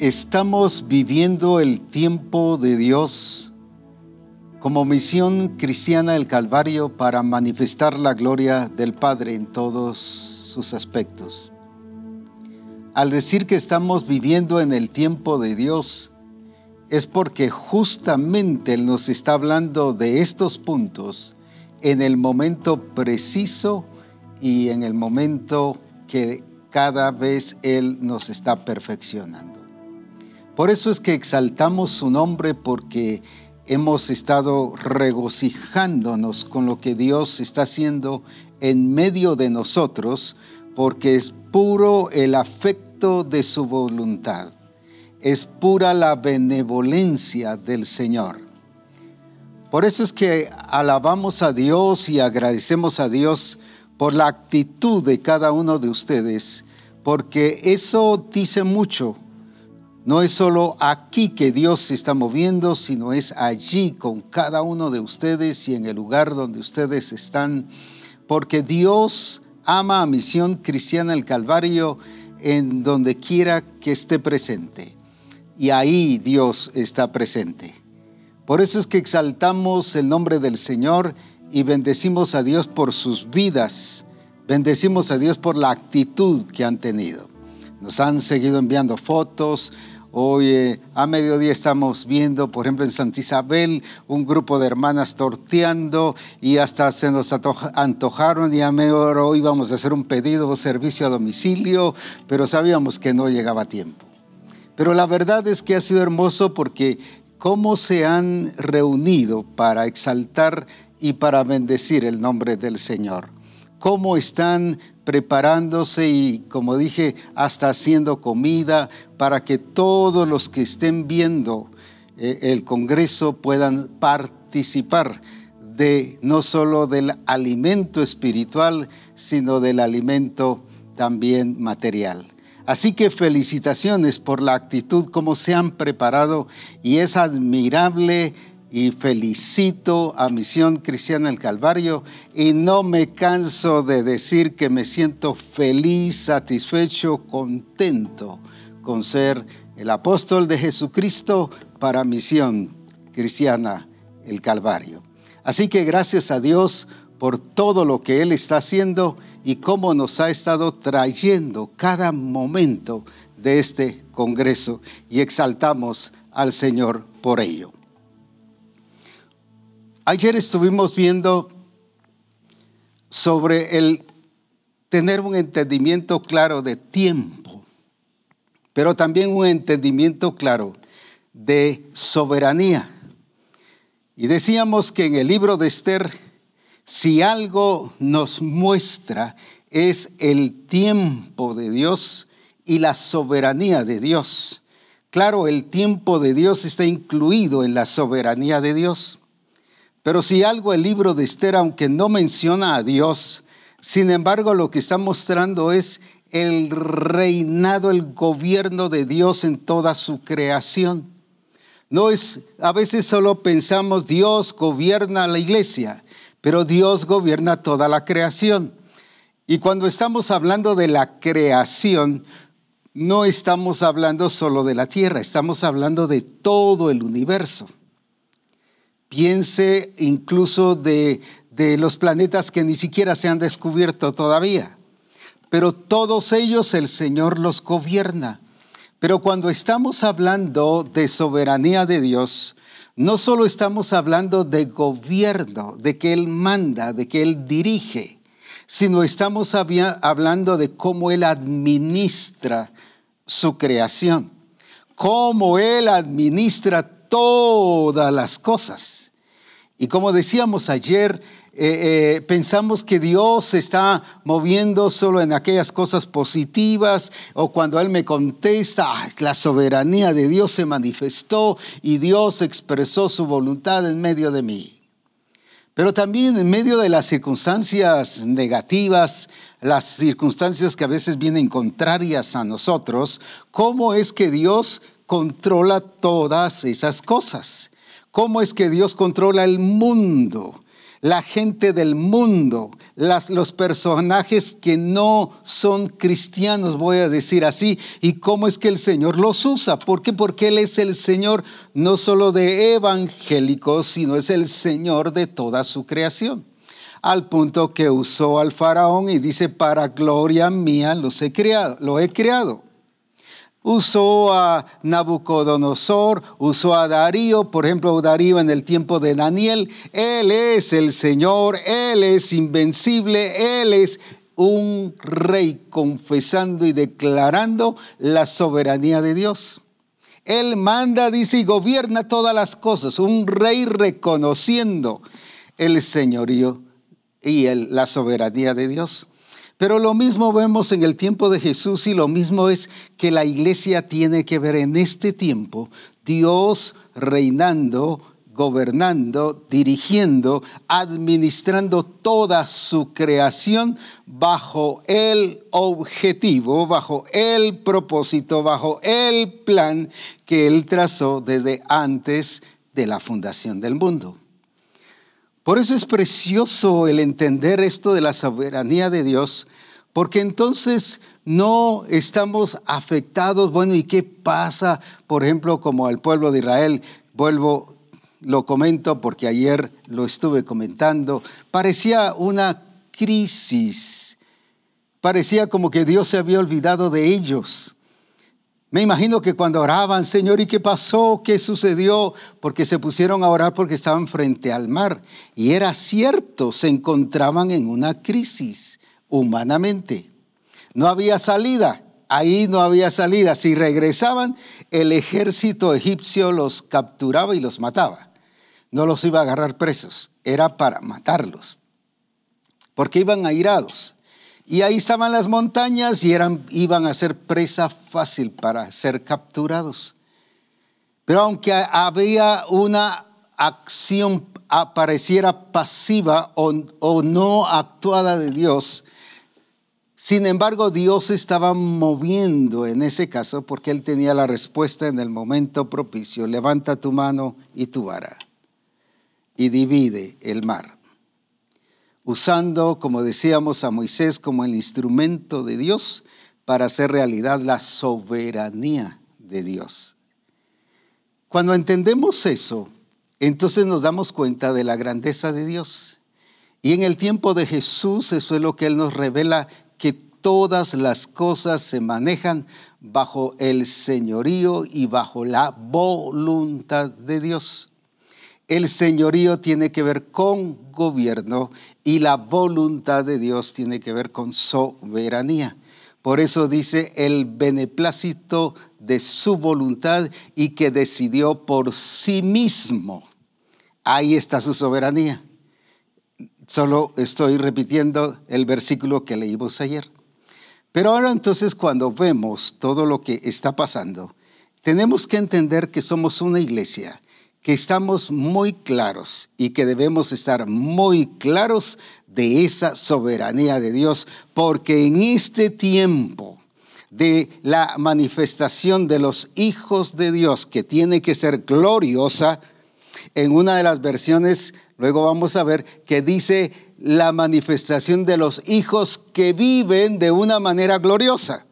Estamos viviendo el tiempo de Dios como misión cristiana del Calvario para manifestar la gloria del Padre en todos sus aspectos. Al decir que estamos viviendo en el tiempo de Dios, es porque justamente Él nos está hablando de estos puntos en el momento preciso y en el momento que cada vez Él nos está perfeccionando. Por eso es que exaltamos su nombre porque hemos estado regocijándonos con lo que Dios está haciendo en medio de nosotros, porque es puro el afecto de su voluntad, es pura la benevolencia del Señor. Por eso es que alabamos a Dios y agradecemos a Dios por la actitud de cada uno de ustedes, porque eso dice mucho no es solo aquí que Dios se está moviendo, sino es allí con cada uno de ustedes y en el lugar donde ustedes están, porque Dios ama a Misión Cristiana el Calvario en donde quiera que esté presente. Y ahí Dios está presente. Por eso es que exaltamos el nombre del Señor y bendecimos a Dios por sus vidas. Bendecimos a Dios por la actitud que han tenido. Nos han seguido enviando fotos, Hoy a mediodía estamos viendo, por ejemplo, en Santa Isabel, un grupo de hermanas torteando y hasta se nos antojaron y a medio íbamos a hacer un pedido o servicio a domicilio, pero sabíamos que no llegaba tiempo. Pero la verdad es que ha sido hermoso porque cómo se han reunido para exaltar y para bendecir el nombre del Señor. Cómo están preparándose y, como dije, hasta haciendo comida para que todos los que estén viendo eh, el Congreso puedan participar de no solo del alimento espiritual, sino del alimento también material. Así que felicitaciones por la actitud, como se han preparado y es admirable y felicito a Misión Cristiana el Calvario y no me canso de decir que me siento feliz, satisfecho, contento con ser el apóstol de Jesucristo para Misión Cristiana el Calvario. Así que gracias a Dios por todo lo que Él está haciendo y cómo nos ha estado trayendo cada momento de este Congreso y exaltamos al Señor por ello. Ayer estuvimos viendo sobre el tener un entendimiento claro de tiempo, pero también un entendimiento claro de soberanía. Y decíamos que en el libro de Esther, si algo nos muestra es el tiempo de Dios y la soberanía de Dios. Claro, el tiempo de Dios está incluido en la soberanía de Dios. Pero si algo el libro de Esther, aunque no menciona a Dios, sin embargo lo que está mostrando es el reinado, el gobierno de Dios en toda su creación. No es, a veces solo pensamos Dios gobierna la iglesia, pero Dios gobierna toda la creación. Y cuando estamos hablando de la creación, no estamos hablando solo de la tierra, estamos hablando de todo el universo. Piense incluso de, los planetas que ni siquiera se han descubierto todavía. Pero todos ellos el Señor los gobierna. Pero cuando estamos hablando de soberanía de Dios, no solo estamos hablando de gobierno, de que Él manda, de que Él dirige, sino estamos hablando de cómo Él administra su creación, cómo Él administra todas las cosas. Y como decíamos ayer, eh, eh, pensamos que Dios se está moviendo solo en aquellas cosas positivas o cuando Él me contesta, la soberanía de Dios se manifestó y Dios expresó su voluntad en medio de mí. Pero también en medio de las circunstancias negativas, las circunstancias que a veces vienen contrarias a nosotros, ¿cómo es que Dios controla todas esas cosas. ¿Cómo es que Dios controla el mundo? la gente del mundo, los personajes que no son cristianos, voy a decir así, y cómo es que el Señor los usa. ¿Por qué? Porque Él es el Señor no solo de evangélicos, sino es el Señor de toda su creación. Al punto que usó al faraón y dice, para gloria mía los he creado, lo he creado usó a Nabucodonosor, usó a Darío, por ejemplo, Darío en el tiempo de Daniel. Él es el Señor, Él es invencible, Él es un rey confesando y declarando la soberanía de Dios. Él manda, dice, y gobierna todas las cosas. Un rey reconociendo el señorío y la soberanía de Dios. Pero lo mismo vemos en el tiempo de Jesús y lo mismo es que la iglesia tiene que ver en este tiempo Dios reinando, gobernando, dirigiendo, administrando toda su creación bajo el objetivo, bajo el propósito, bajo el plan que Él trazó desde antes de la fundación del mundo. Por eso es precioso el entender esto de la soberanía de Dios, porque entonces no estamos afectados. Bueno, ¿y qué pasa, por ejemplo, como al pueblo de Israel? Vuelvo, lo comento porque ayer lo estuve comentando. Parecía una crisis. Parecía como que Dios se había olvidado de ellos. Me imagino que cuando oraban, Señor, ¿y qué pasó? ¿Qué sucedió? Porque se pusieron a orar porque estaban frente al mar. Y era cierto, se encontraban en una crisis humanamente. No había salida, ahí no había salida. Si regresaban, el ejército egipcio los capturaba y los mataba. No los iba a agarrar presos, era para matarlos, porque iban airados. Y ahí estaban las montañas y eran, iban a ser presa fácil para ser capturados. Pero aunque había una acción apareciera pasiva o, o, no actuada de Dios, sin embargo Dios estaba moviendo en ese caso porque Él tenía la respuesta en el momento propicio. Levanta tu mano y tu vara y divide el mar usando, como decíamos, a Moisés como el instrumento de Dios para hacer realidad la soberanía de Dios. Cuando entendemos eso, entonces nos damos cuenta de la grandeza de Dios. Y en el tiempo de Jesús, eso es lo que Él nos revela, que todas las cosas se manejan bajo el señorío y bajo la voluntad de Dios. El señorío tiene que ver con gobierno y la voluntad de Dios tiene que ver con soberanía. Por eso dice el beneplácito de su voluntad y que decidió por sí mismo. Ahí está su soberanía. Solo estoy repitiendo el versículo que leímos ayer. Pero ahora entonces cuando vemos todo lo que está pasando, tenemos que entender que somos una iglesia que estamos muy claros y que debemos estar muy claros de esa soberanía de Dios, porque en este tiempo de la manifestación de los hijos de Dios, que tiene que ser gloriosa, en una de las versiones, luego vamos a ver, que dice la manifestación de los hijos que viven de una manera gloriosa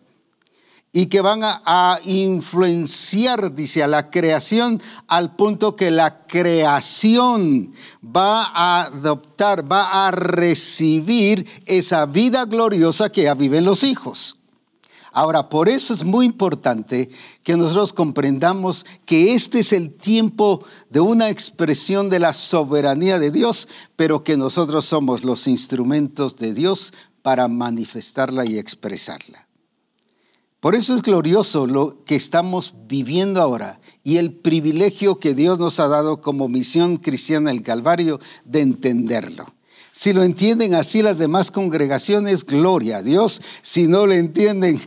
y que van a, influenciar, dice, a la creación al punto que la creación va a adoptar, va a recibir esa vida gloriosa que ya viven los hijos. Ahora, por eso es muy importante que nosotros comprendamos que este es el tiempo de una expresión de la soberanía de Dios, pero que nosotros somos los instrumentos de Dios para manifestarla y expresarla. Por eso es glorioso lo que estamos viviendo ahora y el privilegio que Dios nos ha dado como misión cristiana del Calvario de entenderlo. Si lo entienden así las demás congregaciones, gloria a Dios. Si no lo entienden,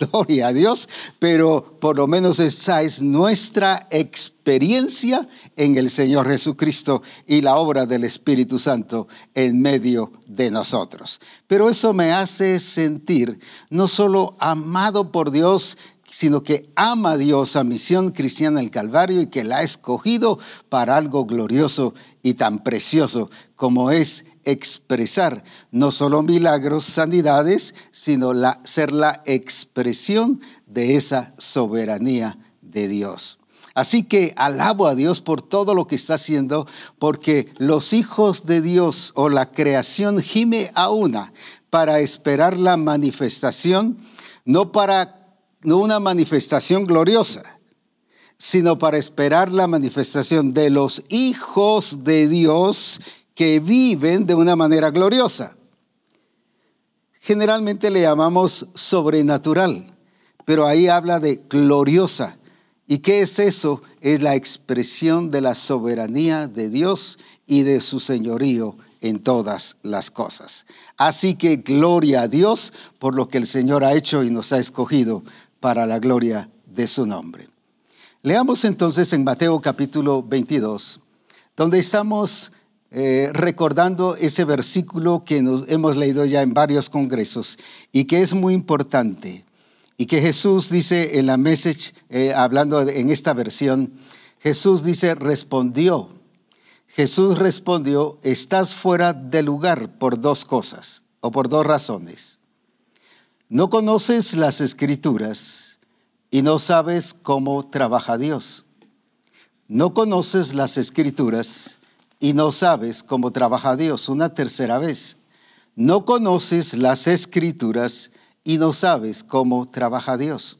gloria a Dios, pero por lo menos esa es nuestra experiencia en el Señor Jesucristo y la obra del Espíritu Santo en medio de nosotros. Pero eso me hace sentir no solo amado por Dios, sino que ama a Dios a Misión Cristiana del Calvario y que la ha escogido para algo glorioso y tan precioso como es expresar no solo milagros, sanidades, sino la, ser la expresión de esa soberanía de Dios. Así que alabo a Dios por todo lo que está haciendo, porque los hijos de Dios o la creación gime a una para esperar la manifestación, no para no una manifestación gloriosa, sino para esperar la manifestación de los hijos de Dios que viven de una manera gloriosa. Generalmente le llamamos sobrenatural, pero ahí habla de gloriosa. ¿Y qué es eso? Es la expresión de la soberanía de Dios y de su señorío en todas las cosas. Así que gloria a Dios por lo que el Señor ha hecho y nos ha escogido para la gloria de su nombre. Leamos entonces en Mateo capítulo 22, donde estamos eh, recordando ese versículo que nos hemos leído ya en varios congresos y que es muy importante. Y que Jesús dice en la message, eh, hablando en esta versión, Jesús dice, respondió. Jesús respondió, estás fuera de lugar por dos cosas o por dos razones. No conoces las escrituras y no sabes cómo trabaja Dios. No conoces las escrituras y no sabes cómo trabaja Dios. Una tercera vez. No conoces las escrituras y no sabes cómo trabaja Dios.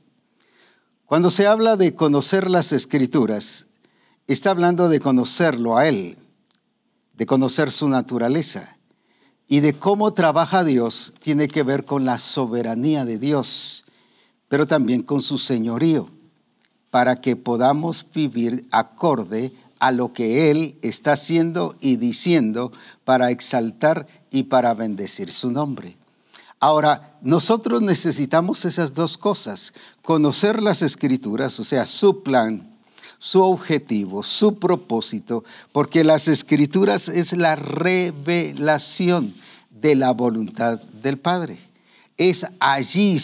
Cuando se habla de conocer las escrituras, está hablando de conocerlo a Él, de conocer su naturaleza y de cómo trabaja Dios tiene que ver con la soberanía de Dios, pero también con su señorío, para que podamos vivir acorde a lo que Él está haciendo y diciendo para exaltar y para bendecir su nombre. Ahora, nosotros necesitamos esas dos cosas, conocer las escrituras, o sea, su plan, su objetivo, su propósito, porque las escrituras es la revelación de la voluntad del Padre. Es allí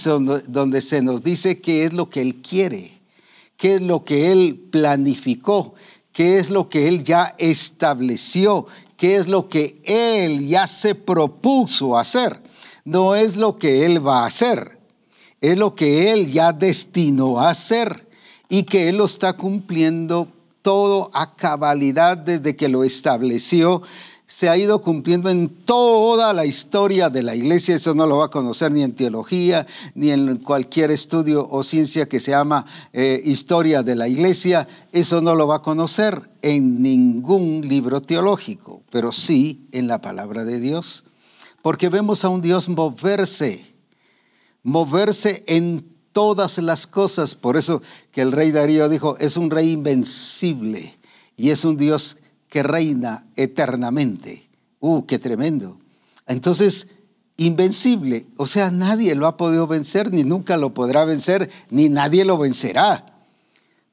donde se nos dice qué es lo que Él quiere, qué es lo que Él planificó, qué es lo que Él ya estableció, qué es lo que Él ya se propuso hacer no es lo que Él va a hacer, es lo que Él ya destinó a hacer y que Él lo está cumpliendo todo a cabalidad desde que lo estableció. Se ha ido cumpliendo en toda la historia de la iglesia. Eso no lo va a conocer ni en teología, ni en cualquier estudio o ciencia que se llama eh, historia de la iglesia. Eso no lo va a conocer en ningún libro teológico, pero sí en la palabra de Dios porque vemos a un Dios moverse, moverse en todas las cosas. Por eso que el rey Darío dijo, es un rey invencible y es un Dios que reina eternamente. ¡Uh, qué tremendo! Entonces, invencible, o sea, nadie lo ha podido vencer, ni nunca lo podrá vencer, ni nadie lo vencerá.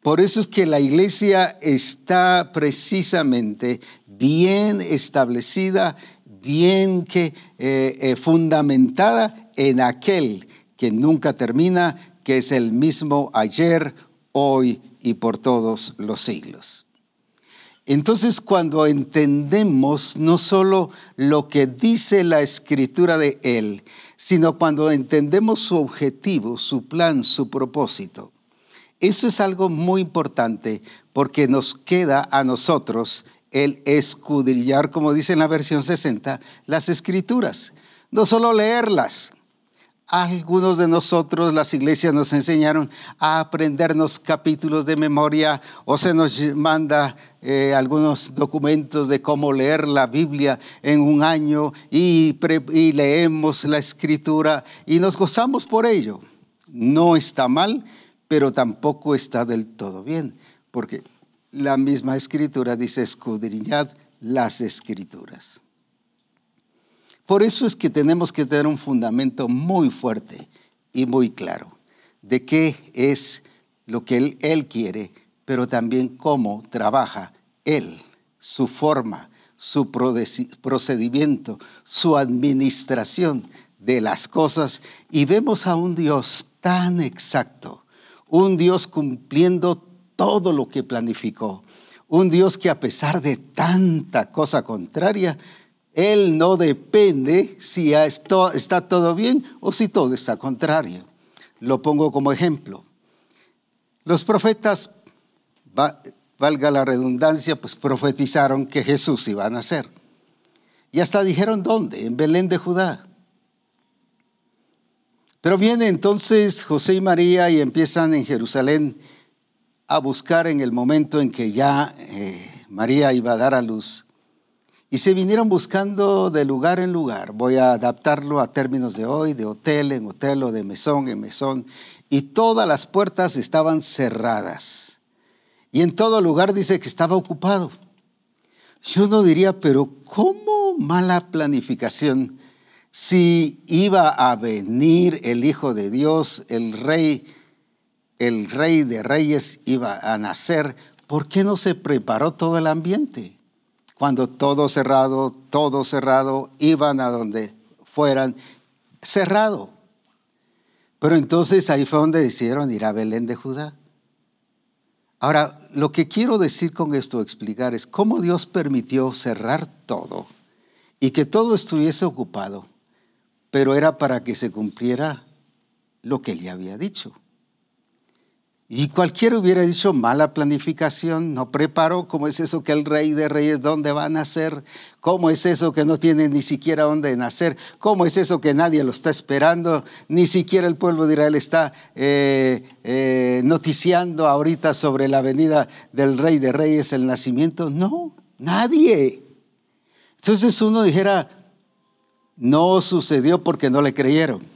Por eso es que la iglesia está precisamente bien establecida bien que eh, eh, fundamentada en aquel que nunca termina, que es el mismo ayer, hoy y por todos los siglos. Entonces cuando entendemos no solo lo que dice la escritura de Él, sino cuando entendemos su objetivo, su plan, su propósito, eso es algo muy importante porque nos queda a nosotros el escudrillar, como dice en la versión 60, las escrituras. No solo leerlas. Algunos de nosotros, las iglesias nos enseñaron a aprendernos capítulos de memoria o se nos manda eh, algunos documentos de cómo leer la Biblia en un año y, y leemos la escritura y nos gozamos por ello. No está mal, pero tampoco está del todo bien, porque la misma escritura dice escudriñad las escrituras. Por eso es que tenemos que tener un fundamento muy fuerte y muy claro de qué es lo que él, él quiere, pero también cómo trabaja Él, su forma, su procedimiento, su administración de las cosas. Y vemos a un Dios tan exacto, un Dios cumpliendo todo lo que planificó. Un Dios que a pesar de tanta cosa contraria, Él no depende si está todo bien o si todo está contrario. Lo pongo como ejemplo. Los profetas, valga la redundancia, pues profetizaron que Jesús iba a nacer. Y hasta dijeron dónde, en Belén de Judá. Pero viene entonces José y María y empiezan en Jerusalén a buscar en el momento en que ya eh, María iba a dar a luz. Y se vinieron buscando de lugar en lugar. Voy a adaptarlo a términos de hoy, de hotel en hotel o de mesón en mesón. Y todas las puertas estaban cerradas. Y en todo lugar dice que estaba ocupado. Yo no diría, pero ¿cómo mala planificación? si iba a venir el Hijo de Dios, el Rey, el Rey de Reyes iba a nacer, ¿por qué no se preparó todo el ambiente? Cuando todo cerrado, todo cerrado, iban a donde fueran, cerrado. Pero entonces ahí fue donde decidieron ir a Belén de Judá. Ahora, lo que quiero decir con esto, explicar, es cómo Dios permitió cerrar todo y que todo estuviese ocupado pero era para que se cumpliera lo que él había dicho. Y cualquiera hubiera dicho mala planificación, no preparó, ¿cómo es eso que el rey de reyes dónde va a nacer? ¿Cómo es eso que no tiene ni siquiera dónde nacer? ¿Cómo es eso que nadie lo está esperando? Ni siquiera el pueblo de Israel está eh, eh, noticiando ahorita sobre la venida del rey de reyes, el nacimiento. No, nadie. Entonces uno dijera, no sucedió porque no le creyeron.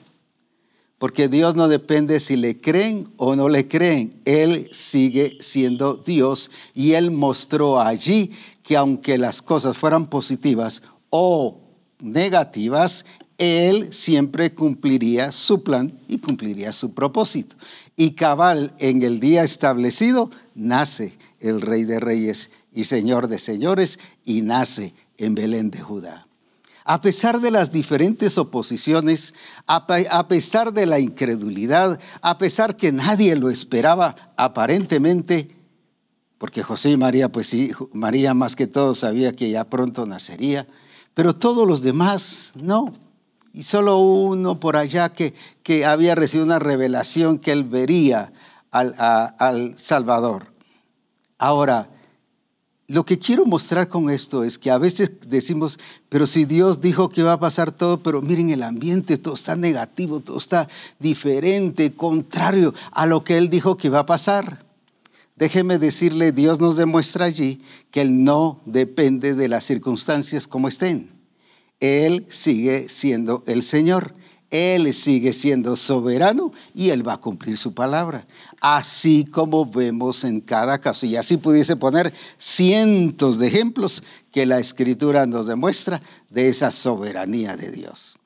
Porque Dios no depende si le creen o no le creen. Él sigue siendo Dios y Él mostró allí que aunque las cosas fueran positivas o negativas, Él siempre cumpliría su plan y cumpliría su propósito. Y cabal, en el día establecido, nace el Rey de Reyes y Señor de Señores y nace en Belén de Judá. A pesar de las diferentes oposiciones, a pesar de la incredulidad, a pesar que nadie lo esperaba aparentemente, porque José y María, pues sí, María más que todo sabía que ya pronto nacería, pero todos los demás no. Y solo uno por allá que, que había recibido una revelación que él vería al, al Salvador. Ahora, lo que quiero mostrar con esto es que a veces decimos, pero si Dios dijo que va a pasar todo, pero miren el ambiente, todo está negativo, todo está diferente, contrario a lo que Él dijo que va a pasar. Déjeme decirle, Dios nos demuestra allí que Él no depende de las circunstancias como estén. Él sigue siendo el Señor. Él sigue siendo soberano y Él va a cumplir su palabra. Así como vemos en cada caso. Y así pudiese poner cientos de ejemplos que la Escritura nos demuestra de esa soberanía de Dios.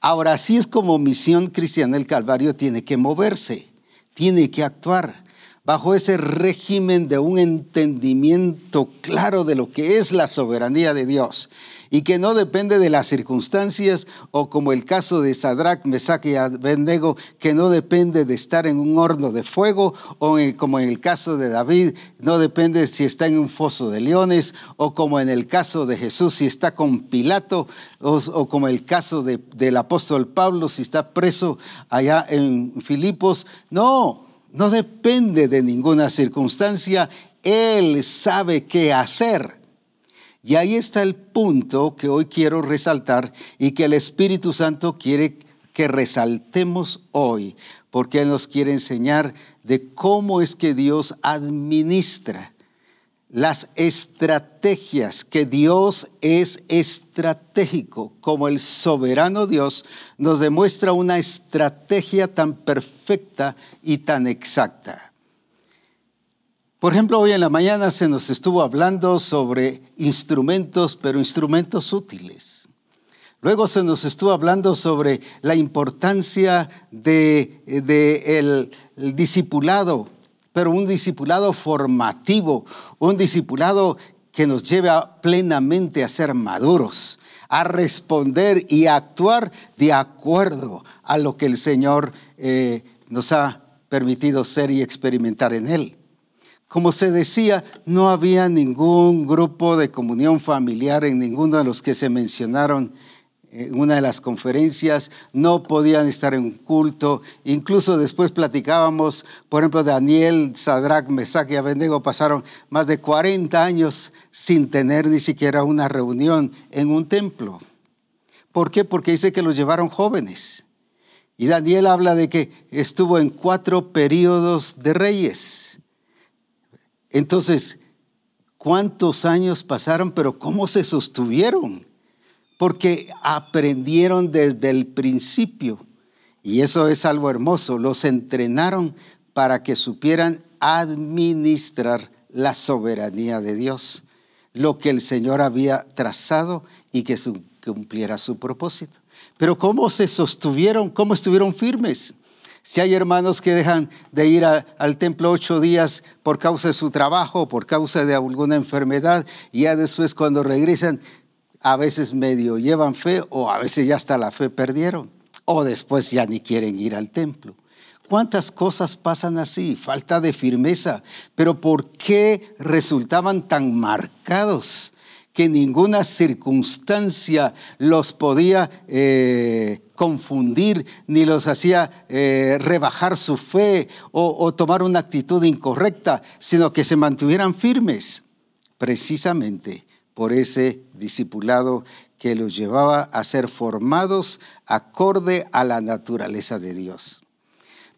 Ahora, así es como misión cristiana el Calvario tiene que moverse, tiene que actuar bajo ese régimen de un entendimiento claro de lo que es la soberanía de Dios y que no depende de las circunstancias o como el caso de Sadrach, Mesach y Abednego, que no depende de estar en un horno de fuego o como en el caso de David, no depende si está en un foso de leones o como en el caso de Jesús si está con Pilato o, como el caso del apóstol Pablo si está preso allá en Filipos. No, no depende de ninguna circunstancia. Él sabe qué hacer. Y ahí está el punto que hoy quiero resaltar y que el Espíritu Santo quiere que resaltemos hoy, porque Él nos quiere enseñar de cómo es que Dios administra las estrategias, que Dios es estratégico, como el soberano Dios nos demuestra una estrategia tan perfecta y tan exacta. Por ejemplo, hoy en la mañana se nos estuvo hablando sobre instrumentos, pero instrumentos útiles. Luego se nos estuvo hablando sobre la importancia del de, el discipulado, pero un discipulado formativo, un discipulado que nos lleve plenamente a ser maduros, a responder y a actuar de acuerdo a lo que el Señor eh, nos ha permitido ser y experimentar en Él. Como se decía, no había ningún grupo de comunión familiar en ninguno de los que se mencionaron en una de las conferencias, no podían estar en culto. Incluso después platicábamos, por ejemplo, Daniel, Sadrach, Mesach y Abednego pasaron más de 40 años sin tener ni siquiera una reunión en un templo. ¿Por qué? Porque dice que los llevaron jóvenes. Y Daniel habla de que estuvo en cuatro periodos de reyes. Entonces, ¿cuántos años pasaron? Pero ¿cómo se sostuvieron? porque aprendieron desde el principio. Y eso es algo hermoso. Los entrenaron para que supieran administrar la soberanía de Dios, lo que el Señor había trazado y que cumpliera su propósito. Pero ¿cómo se sostuvieron? ¿Cómo estuvieron firmes? Si hay hermanos que dejan de ir al templo ocho días por causa de su trabajo, por causa de alguna enfermedad, y ya después cuando regresan a veces medio llevan fe o a veces ya hasta la fe perdieron o después ya ni quieren ir al templo. ¿Cuántas cosas pasan así? Falta de firmeza. Pero ¿por qué resultaban tan marcados que ninguna circunstancia los podía eh, confundir ni los hacía eh, rebajar su fe o, o tomar una actitud incorrecta, sino que se mantuvieran firmes? Precisamente por ese discipulado que los llevaba a ser formados acorde a la naturaleza de Dios.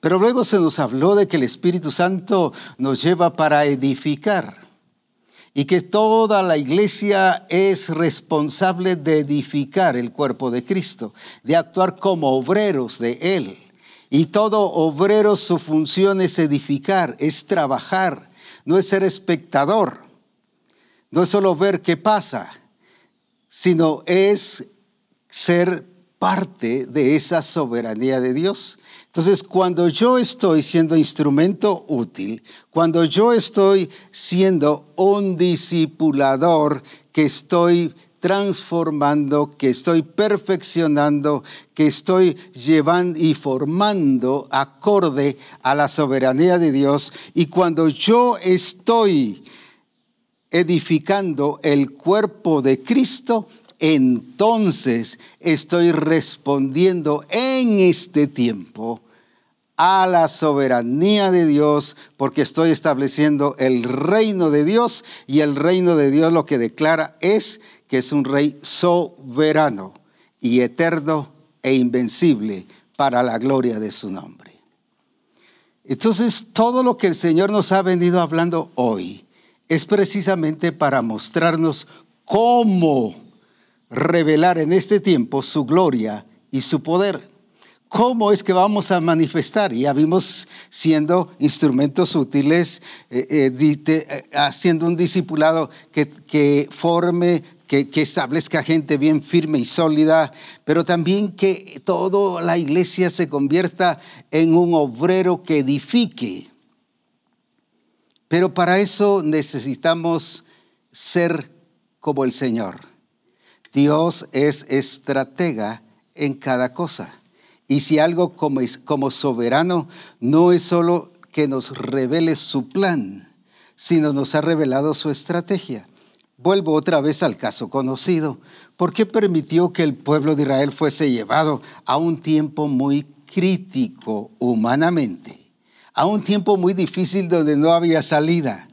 Pero luego se nos habló de que el Espíritu Santo nos lleva para edificar y que toda la iglesia es responsable de edificar el cuerpo de Cristo, de actuar como obreros de Él. Y todo obrero su función es edificar, es trabajar, no es ser espectador. No es solo ver qué pasa, sino es ser parte de esa soberanía de Dios. Entonces, cuando yo estoy siendo instrumento útil, cuando yo estoy siendo un discipulador que estoy transformando, que estoy perfeccionando, que estoy llevando y formando acorde a la soberanía de Dios, y cuando yo estoy edificando el cuerpo de Cristo, entonces estoy respondiendo en este tiempo a la soberanía de Dios, porque estoy estableciendo el reino de Dios y el reino de Dios lo que declara es que es un rey soberano y eterno e invencible para la gloria de su nombre. Entonces, todo lo que el Señor nos ha venido hablando hoy, es precisamente para mostrarnos cómo revelar en este tiempo su gloria y su poder. ¿Cómo es que vamos a manifestar? Ya vimos siendo instrumentos útiles, eh, eh, eh, haciendo un discipulado que, forme, que, que, establezca gente bien firme y sólida, pero también que toda la iglesia se convierta en un obrero que edifique. Pero para eso necesitamos ser como el Señor. Dios es estratega en cada cosa. Y si algo como, como soberano no es solo que nos revele su plan, sino nos ha revelado su estrategia. Vuelvo otra vez al caso conocido. ¿Por qué permitió que el pueblo de Israel fuese llevado a un tiempo muy crítico humanamente? a un tiempo muy difícil donde no había salida.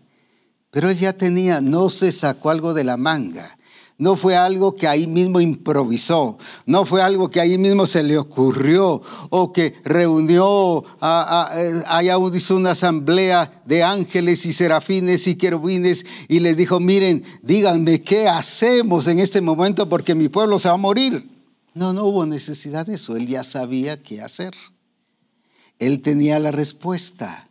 Pero él ya tenía, no se sacó algo de la manga. No fue algo que ahí mismo improvisó, no fue algo que ahí mismo se le ocurrió o que reunió, a, allá hizo una asamblea de ángeles y serafines y querubines y les dijo, miren, díganme qué hacemos en este momento porque mi pueblo se va a morir. No, no hubo necesidad de eso, él ya sabía qué hacer. Él tenía la respuesta.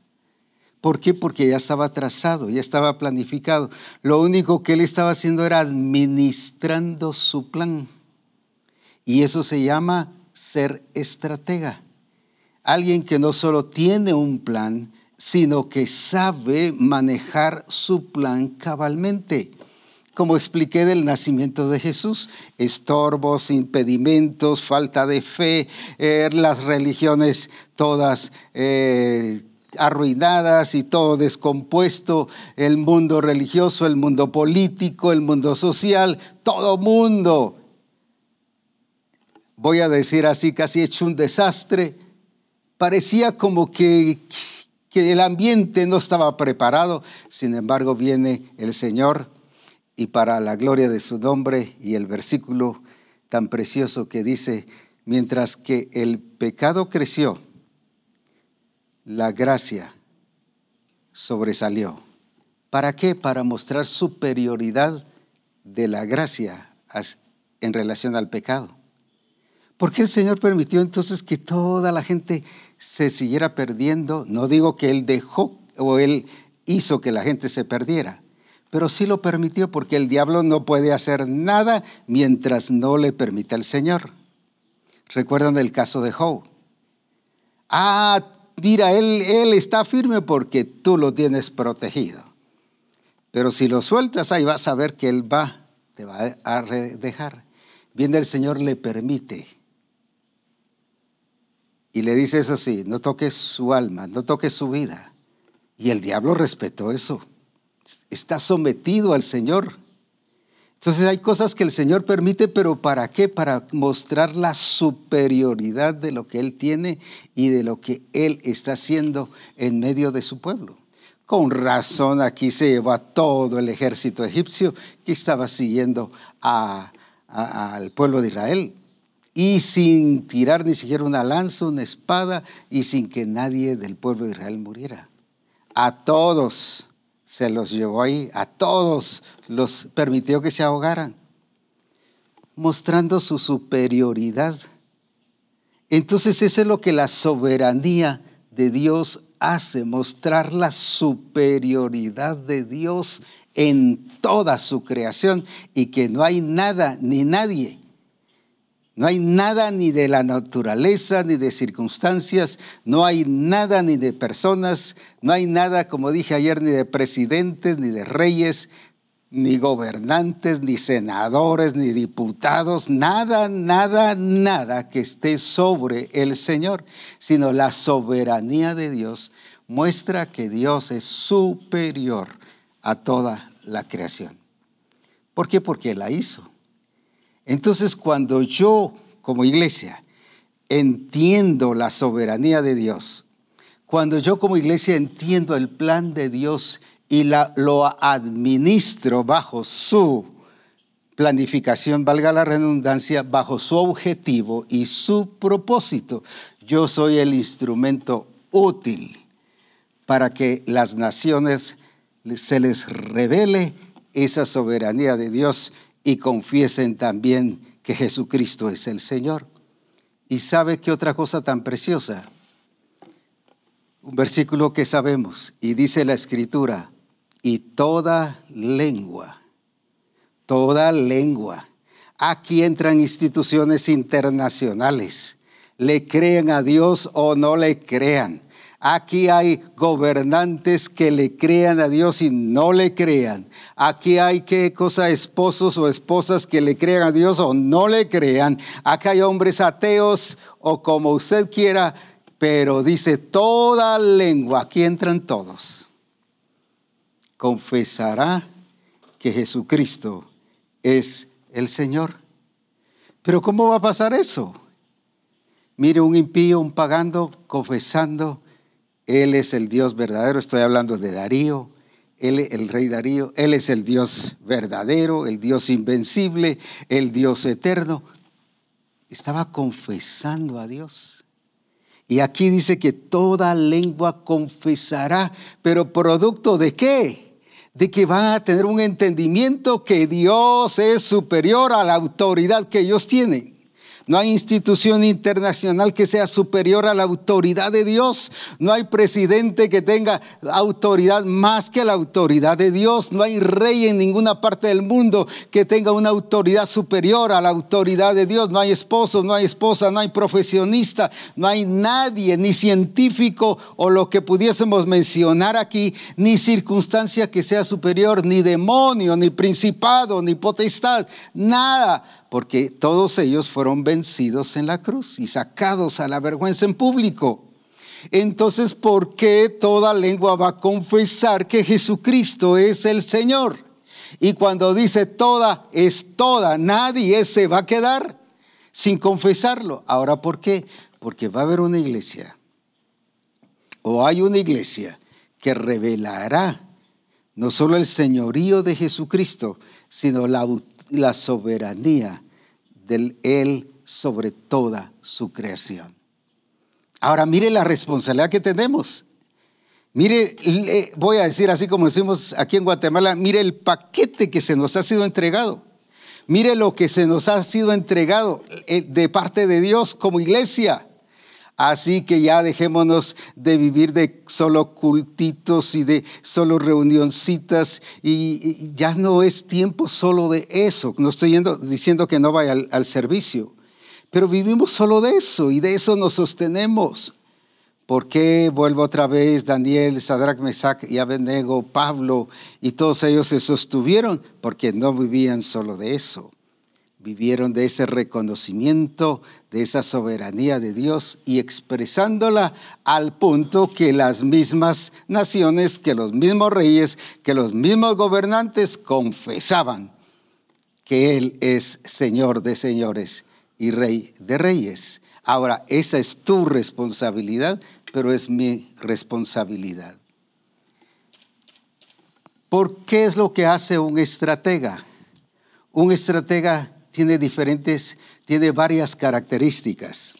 ¿Por qué? Porque ya estaba trazado, ya estaba planificado. Lo único que él estaba haciendo era administrando su plan. Y eso se llama ser estratega. Alguien que no solo tiene un plan, sino que sabe manejar su plan cabalmente como expliqué del nacimiento de Jesús, estorbos, impedimentos, falta de fe, eh, las religiones todas eh, arruinadas y todo descompuesto, el mundo religioso, el mundo político, el mundo social, todo mundo, voy a decir así, casi hecho un desastre. Parecía como que, que el ambiente no estaba preparado, sin embargo viene el Señor y para la gloria de su nombre y el versículo tan precioso que dice, mientras que el pecado creció, la gracia sobresalió. ¿Para qué? Para mostrar superioridad de la gracia en relación al pecado. ¿Por qué el Señor permitió entonces que toda la gente se siguiera perdiendo? No digo que Él dejó o Él hizo que la gente se perdiera, pero sí lo permitió porque el diablo no puede hacer nada mientras no le permita el Señor. ¿Recuerdan el caso de Job? Ah, mira, él, él está firme porque tú lo tienes protegido. Pero si lo sueltas ahí vas a ver que él va, te va a dejar. Viene el Señor le permite. Y le dice eso sí, no toques su alma, no toques su vida. Y el diablo respetó eso. Está sometido al Señor. Entonces hay cosas que el Señor permite, pero ¿para qué? Para mostrar la superioridad de lo que Él tiene y de lo que Él está haciendo en medio de su pueblo. Con razón aquí se llevó a todo el ejército egipcio que estaba siguiendo al pueblo de Israel. Y sin tirar ni siquiera una lanza, una espada, y sin que nadie del pueblo de Israel muriera. A todos se los llevó ahí, a todos los permitió que se ahogaran, mostrando su superioridad. Entonces eso es lo que la soberanía de Dios hace, mostrar la superioridad de Dios en toda su creación y que no hay nada ni nadie no hay nada ni de la naturaleza, ni de circunstancias, no hay nada ni de personas, no hay nada, como dije ayer, ni de presidentes, ni de reyes, ni gobernantes, ni senadores, ni diputados, nada, nada, nada que esté sobre el Señor, sino la soberanía de Dios muestra que Dios es superior a toda la creación. ¿Por qué? Porque la hizo. Entonces cuando yo como iglesia entiendo la soberanía de Dios, cuando yo como iglesia entiendo el plan de Dios y lo administro bajo su planificación, valga la redundancia, bajo su objetivo y su propósito, yo soy el instrumento útil para que las naciones se les revele esa soberanía de Dios y confiesen también que Jesucristo es el Señor. ¿Y sabe qué otra cosa tan preciosa? Un versículo que sabemos y dice la escritura, y toda lengua, toda lengua, aquí entran instituciones internacionales, le crean a Dios o no le crean, Aquí hay gobernantes que le crean a Dios y no le crean. Aquí hay qué cosa, esposos o esposas que le crean a Dios o no le crean. Aquí hay hombres ateos o como usted quiera, pero dice toda lengua, aquí entran todos. Confesará que Jesucristo es el Señor. Pero ¿cómo va a pasar eso? Mire un impío, un pagando, confesando él es el Dios verdadero, estoy hablando de Darío, él, el rey Darío, Él es el Dios verdadero, el Dios invencible, el Dios eterno. Estaba confesando a Dios. Y aquí dice que toda lengua confesará, pero producto de qué? De que van a tener un entendimiento que Dios es superior a la autoridad que ellos tienen. No hay institución internacional que sea superior a la autoridad de Dios. No hay presidente que tenga autoridad más que la autoridad de Dios. No hay rey en ninguna parte del mundo que tenga una autoridad superior a la autoridad de Dios. No hay esposo, no hay esposa, no hay profesionista, no hay nadie, ni científico o lo que pudiésemos mencionar aquí, ni circunstancia que sea superior, ni demonio, ni principado, ni potestad. Nada porque todos ellos fueron vencidos en la cruz y sacados a la vergüenza en público. entonces ¿por qué toda lengua va a confesar que Jesucristo es el Señor? Y cuando dice toda, es toda, nadie se va a quedar sin confesarlo. Ahora, ¿por qué? Porque va a haber una iglesia, o hay una iglesia que revelará no solo el señorío de Jesucristo, sino la, soberanía de Él sobre toda su creación. Ahora mire la responsabilidad que tenemos. Mire, voy a decir así como decimos aquí en Guatemala, mire el paquete que se nos ha sido entregado. Mire lo que se nos ha sido entregado eh, de parte de Dios como iglesia. Así que ya dejémonos de vivir de solo cultitos y de solo reunioncitas y, ya no es tiempo solo de eso. No estoy diciendo que no vaya al servicio, pero vivimos solo de eso y de eso nos sostenemos. ¿Por qué vuelvo otra vez Daniel, Sadrach, Mesach y Abednego, Pablo y todos ellos se sostuvieron? Porque no vivían solo de eso vivieron de ese reconocimiento, de esa soberanía de Dios y expresándola al punto que las mismas naciones, que los mismos reyes, que los mismos gobernantes confesaban que Él es Señor de señores y Rey de reyes. Ahora, esa es tu responsabilidad, pero es mi responsabilidad. ¿Por qué es lo que hace un estratega? Un estratega tiene diferentes, tiene varias características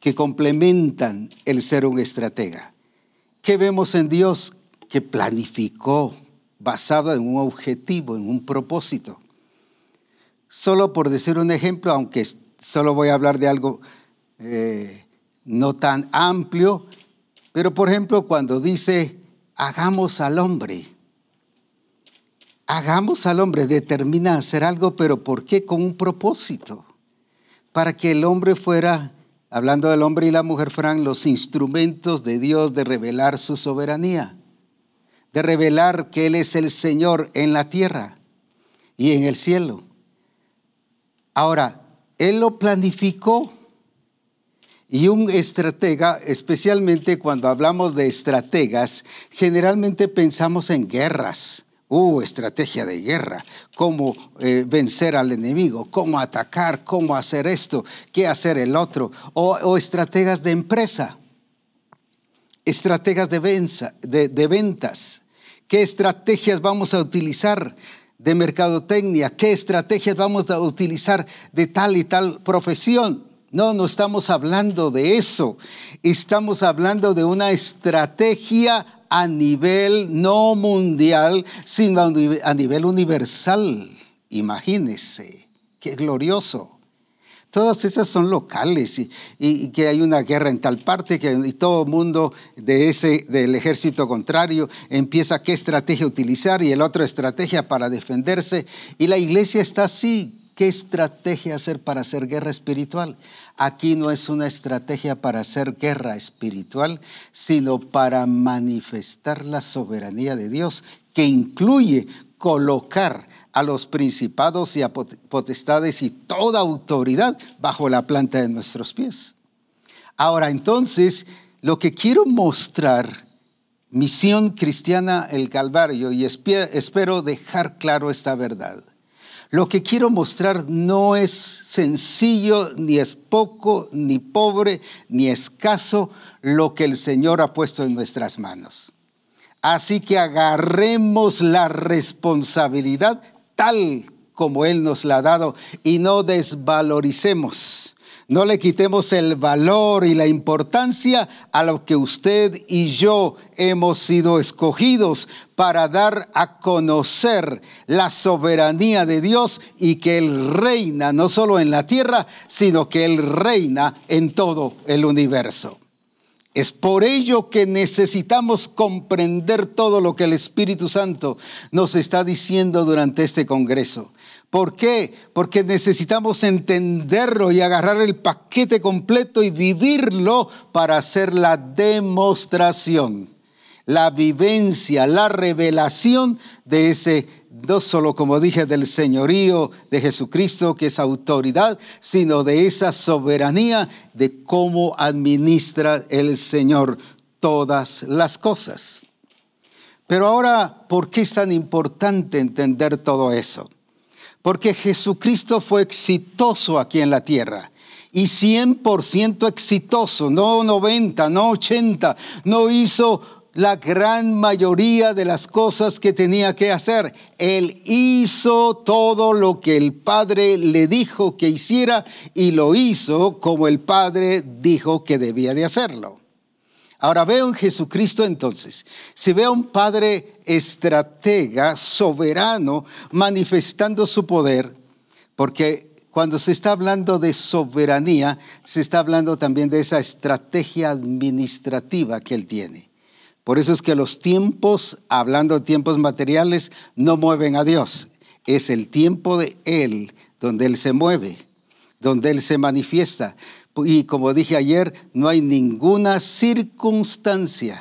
que complementan el ser un estratega. ¿Qué vemos en Dios? Que planificó basado en un objetivo, en un propósito. Solo por decir un ejemplo, aunque solo voy a hablar de algo eh, no tan amplio, pero por ejemplo cuando dice, hagamos al hombre, hagamos al hombre, determina hacer algo, pero ¿por qué? Con un propósito. Para que el hombre fuera, hablando del hombre y la mujer, fueran los instrumentos de Dios de revelar su soberanía, de revelar que Él es el Señor en la tierra y en el cielo. Ahora, Él lo planificó. Y un estratega, especialmente cuando hablamos de estrategas, generalmente pensamos en guerras. Uh, estrategia de guerra, cómo eh, vencer al enemigo, cómo atacar, cómo hacer esto, qué hacer el otro, o, estrategas de empresa, estrategas de, de ventas, qué estrategias vamos a utilizar de mercadotecnia, qué estrategias vamos a utilizar de tal y tal profesión. No, no estamos hablando de eso. Estamos hablando de una estrategia a nivel no mundial, sino a nivel universal. Imagínese, qué glorioso. Todas esas son locales y, que hay una guerra en tal parte que y todo el mundo de ese, del ejército contrario empieza qué estrategia utilizar y el otro estrategia para defenderse. Y la iglesia está así, ¿Qué estrategia hacer para hacer guerra espiritual? Aquí no es una estrategia para hacer guerra espiritual, sino para manifestar la soberanía de Dios, que incluye colocar a los principados y a potestades y toda autoridad bajo la planta de nuestros pies. Ahora, entonces, lo que quiero mostrar, misión cristiana el Calvario, y espero dejar claro esta verdad lo que quiero mostrar no es sencillo, ni es poco, ni pobre, ni escaso lo que el Señor ha puesto en nuestras manos. Así que agarremos la responsabilidad tal como Él nos la ha dado y no desvaloricemos no le quitemos el valor y la importancia a lo que usted y yo hemos sido escogidos para dar a conocer la soberanía de Dios y que Él reina no solo en la tierra, sino que Él reina en todo el universo. Es por ello que necesitamos comprender todo lo que el Espíritu Santo nos está diciendo durante este Congreso. ¿Por qué? Porque necesitamos entenderlo y agarrar el paquete completo y vivirlo para hacer la demostración la vivencia, la revelación de ese, no solo como dije, del señorío de Jesucristo, que es autoridad, sino de esa soberanía de cómo administra el Señor todas las cosas. Pero ahora, ¿por qué es tan importante entender todo eso? Porque Jesucristo fue exitoso aquí en la tierra y 100% exitoso, no 90, no 80, no hizo la gran mayoría de las cosas que tenía que hacer. Él hizo todo lo que el Padre le dijo que hiciera y lo hizo como el Padre dijo que debía de hacerlo. Ahora veo en Jesucristo entonces, si veo a un Padre estratega, soberano, manifestando su poder, porque cuando se está hablando de soberanía, se está hablando también de esa estrategia administrativa que él tiene. Por eso es que los tiempos, hablando de tiempos materiales, no mueven a Dios. Es el tiempo de Él donde Él se mueve, donde Él se manifiesta. Y como dije ayer, no hay ninguna circunstancia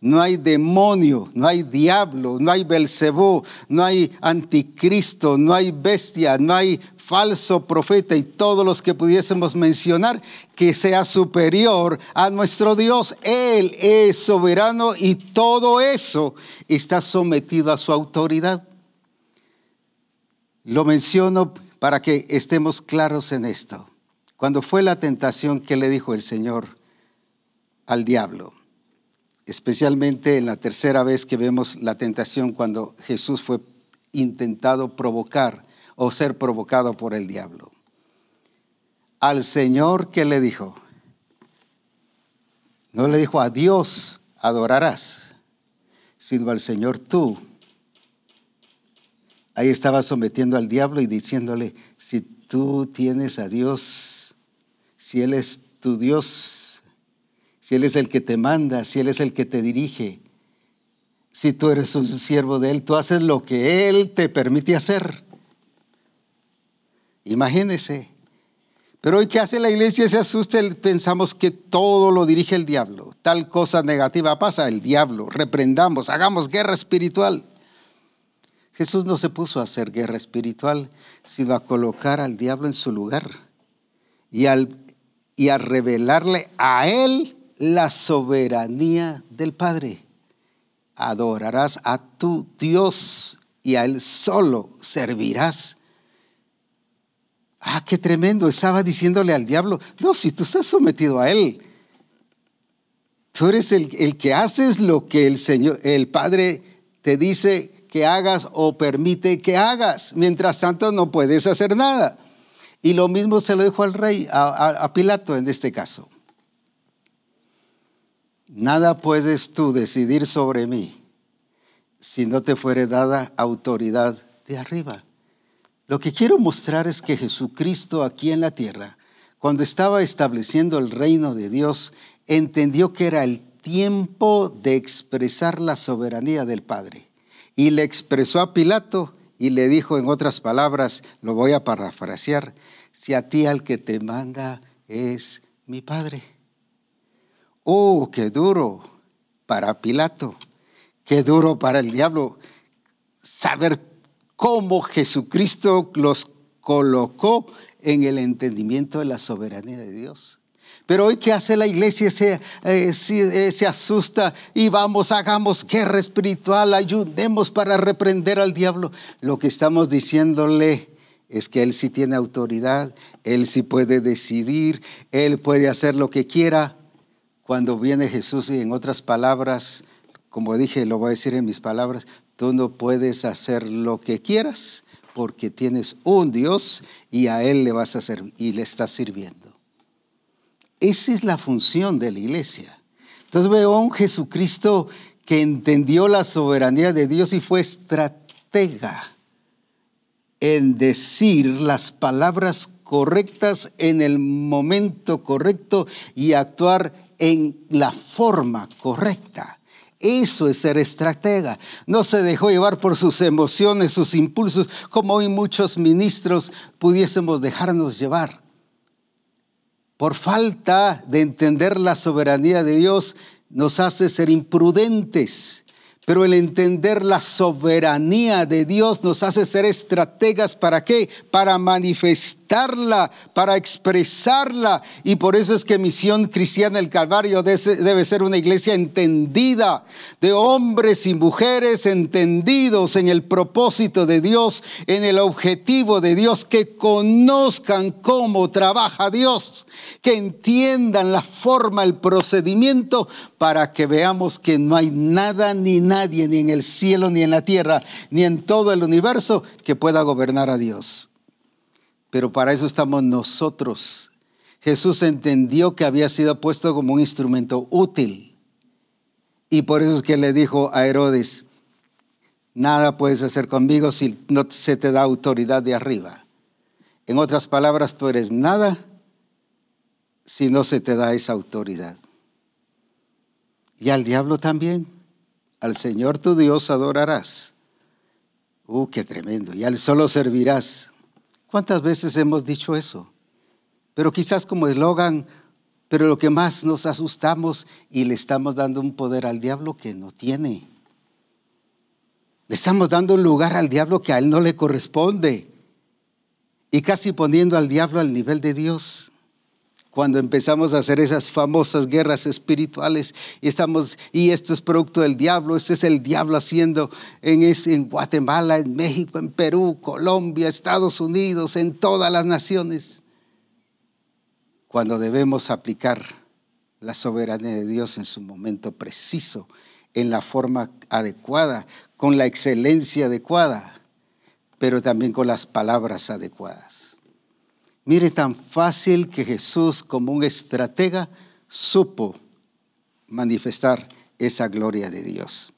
no hay demonio, no hay diablo, no hay Belcebú, no hay anticristo, no hay bestia, no hay falso profeta y todos los que pudiésemos mencionar que sea superior a nuestro Dios. Él es soberano y todo eso está sometido a su autoridad. Lo menciono para que estemos claros en esto. Cuando fue la tentación que le dijo el Señor al diablo, especialmente en la tercera vez que vemos la tentación cuando Jesús fue intentado provocar o ser provocado por el diablo. Al Señor que le dijo, no le dijo a Dios adorarás, sino al Señor tú. Ahí estaba sometiendo al diablo y diciéndole, si tú tienes a Dios, si Él es tu Dios, si Él es el que te manda, si Él es el que te dirige, si tú eres un siervo de Él, tú haces lo que Él te permite hacer. Imagínese. Pero hoy que hace la iglesia se asusta, pensamos que todo lo dirige el diablo. Tal cosa negativa pasa, el diablo. Reprendamos, hagamos guerra espiritual. Jesús no se puso a hacer guerra espiritual, sino a colocar al diablo en su lugar y, al, y a revelarle a él la soberanía del Padre. Adorarás a tu Dios y a Él solo servirás. Ah, qué tremendo. Estaba diciéndole al diablo, no, si tú estás sometido a Él, tú eres el, el que haces lo que el Señor, el Padre te dice que hagas o permite que hagas. Mientras tanto no puedes hacer nada. Y lo mismo se lo dijo al rey, a Pilato en este caso. Nada puedes tú decidir sobre mí si no te fuere dada autoridad de arriba. Lo que quiero mostrar es que Jesucristo aquí en la tierra, cuando estaba estableciendo el reino de Dios, entendió que era el tiempo de expresar la soberanía del Padre. Y le expresó a Pilato y le dijo en otras palabras, lo voy a parafrasear, si a ti al que te manda es mi Padre. Oh, qué duro para Pilato, qué duro para el diablo saber cómo Jesucristo los colocó en el entendimiento de la soberanía de Dios. Pero hoy que hace la iglesia se, eh, se, se, asusta y vamos, hagamos guerra espiritual, ayudemos para reprender al diablo. Lo que estamos diciéndole es que Él sí tiene autoridad, Él sí puede decidir, Él puede hacer lo que quiera, cuando viene Jesús y en otras palabras, como dije, lo voy a decir en mis palabras, tú no puedes hacer lo que quieras porque tienes un Dios y a Él le vas a servir y le estás sirviendo. Esa es la función de la iglesia. Entonces veo a un Jesucristo que entendió la soberanía de Dios y fue estratega en decir las palabras correctas en el momento correcto y actuar en la forma correcta. Eso es ser estratega. No se dejó llevar por sus emociones, sus impulsos, como hoy muchos ministros pudiésemos dejarnos llevar. Por falta de entender la soberanía de Dios, nos hace ser imprudentes, pero el entender la soberanía de Dios nos hace ser estrategas para qué? Para para expresarla. Y por eso es que Misión Cristiana del Calvario debe ser una iglesia entendida, de hombres y mujeres entendidos en el propósito de Dios, en el objetivo de Dios, que conozcan cómo trabaja Dios, que entiendan la forma, el procedimiento, para que veamos que no hay nada ni nadie, ni en el cielo, ni en la tierra, ni en todo el universo, que pueda gobernar a Dios. Pero para eso estamos nosotros. Jesús entendió que había sido puesto como un instrumento útil. Y por eso es que le dijo a Herodes, nada puedes hacer conmigo si no se te da autoridad de arriba. En otras palabras, tú eres nada si no se te da esa autoridad. Y al diablo también. Al Señor tu Dios adorarás. Uh, qué tremendo. Y al solo servirás. ¿Cuántas veces hemos dicho eso? Pero quizás como eslogan, pero lo que más nos asustamos y le estamos dando un poder al diablo que no tiene. Le estamos dando un lugar al diablo que a él no le corresponde. Y casi poniendo al diablo al nivel de Dios cuando empezamos a hacer esas famosas guerras espirituales y estamos y esto es producto del diablo, este es el diablo haciendo en, en Guatemala, en México, en Perú, Colombia, Estados Unidos, en todas las naciones. Cuando debemos aplicar la soberanía de Dios en su momento preciso, en la forma adecuada, con la excelencia adecuada, pero también con las palabras adecuadas. Mire tan fácil que Jesús como un estratega supo manifestar esa gloria de Dios.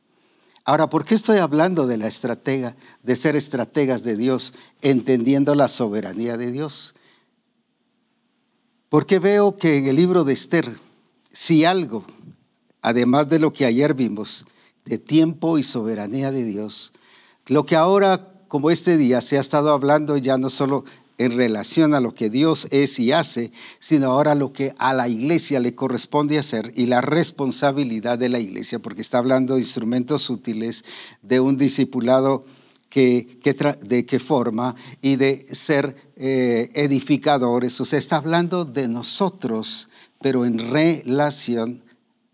Ahora, ¿por qué estoy hablando de la estratega, de ser estrategas de Dios, entendiendo la soberanía de Dios? Porque veo que en el libro de Esther, si algo, además de lo que ayer vimos, de tiempo y soberanía de Dios, lo que ahora, como este día, se ha estado hablando ya no solo en relación a lo que Dios es y hace, sino ahora lo que a la iglesia le corresponde hacer y la responsabilidad de la iglesia, porque está hablando de instrumentos útiles, de un discipulado que, de qué forma y de ser eh, edificadores. O sea, está hablando de nosotros, pero en relación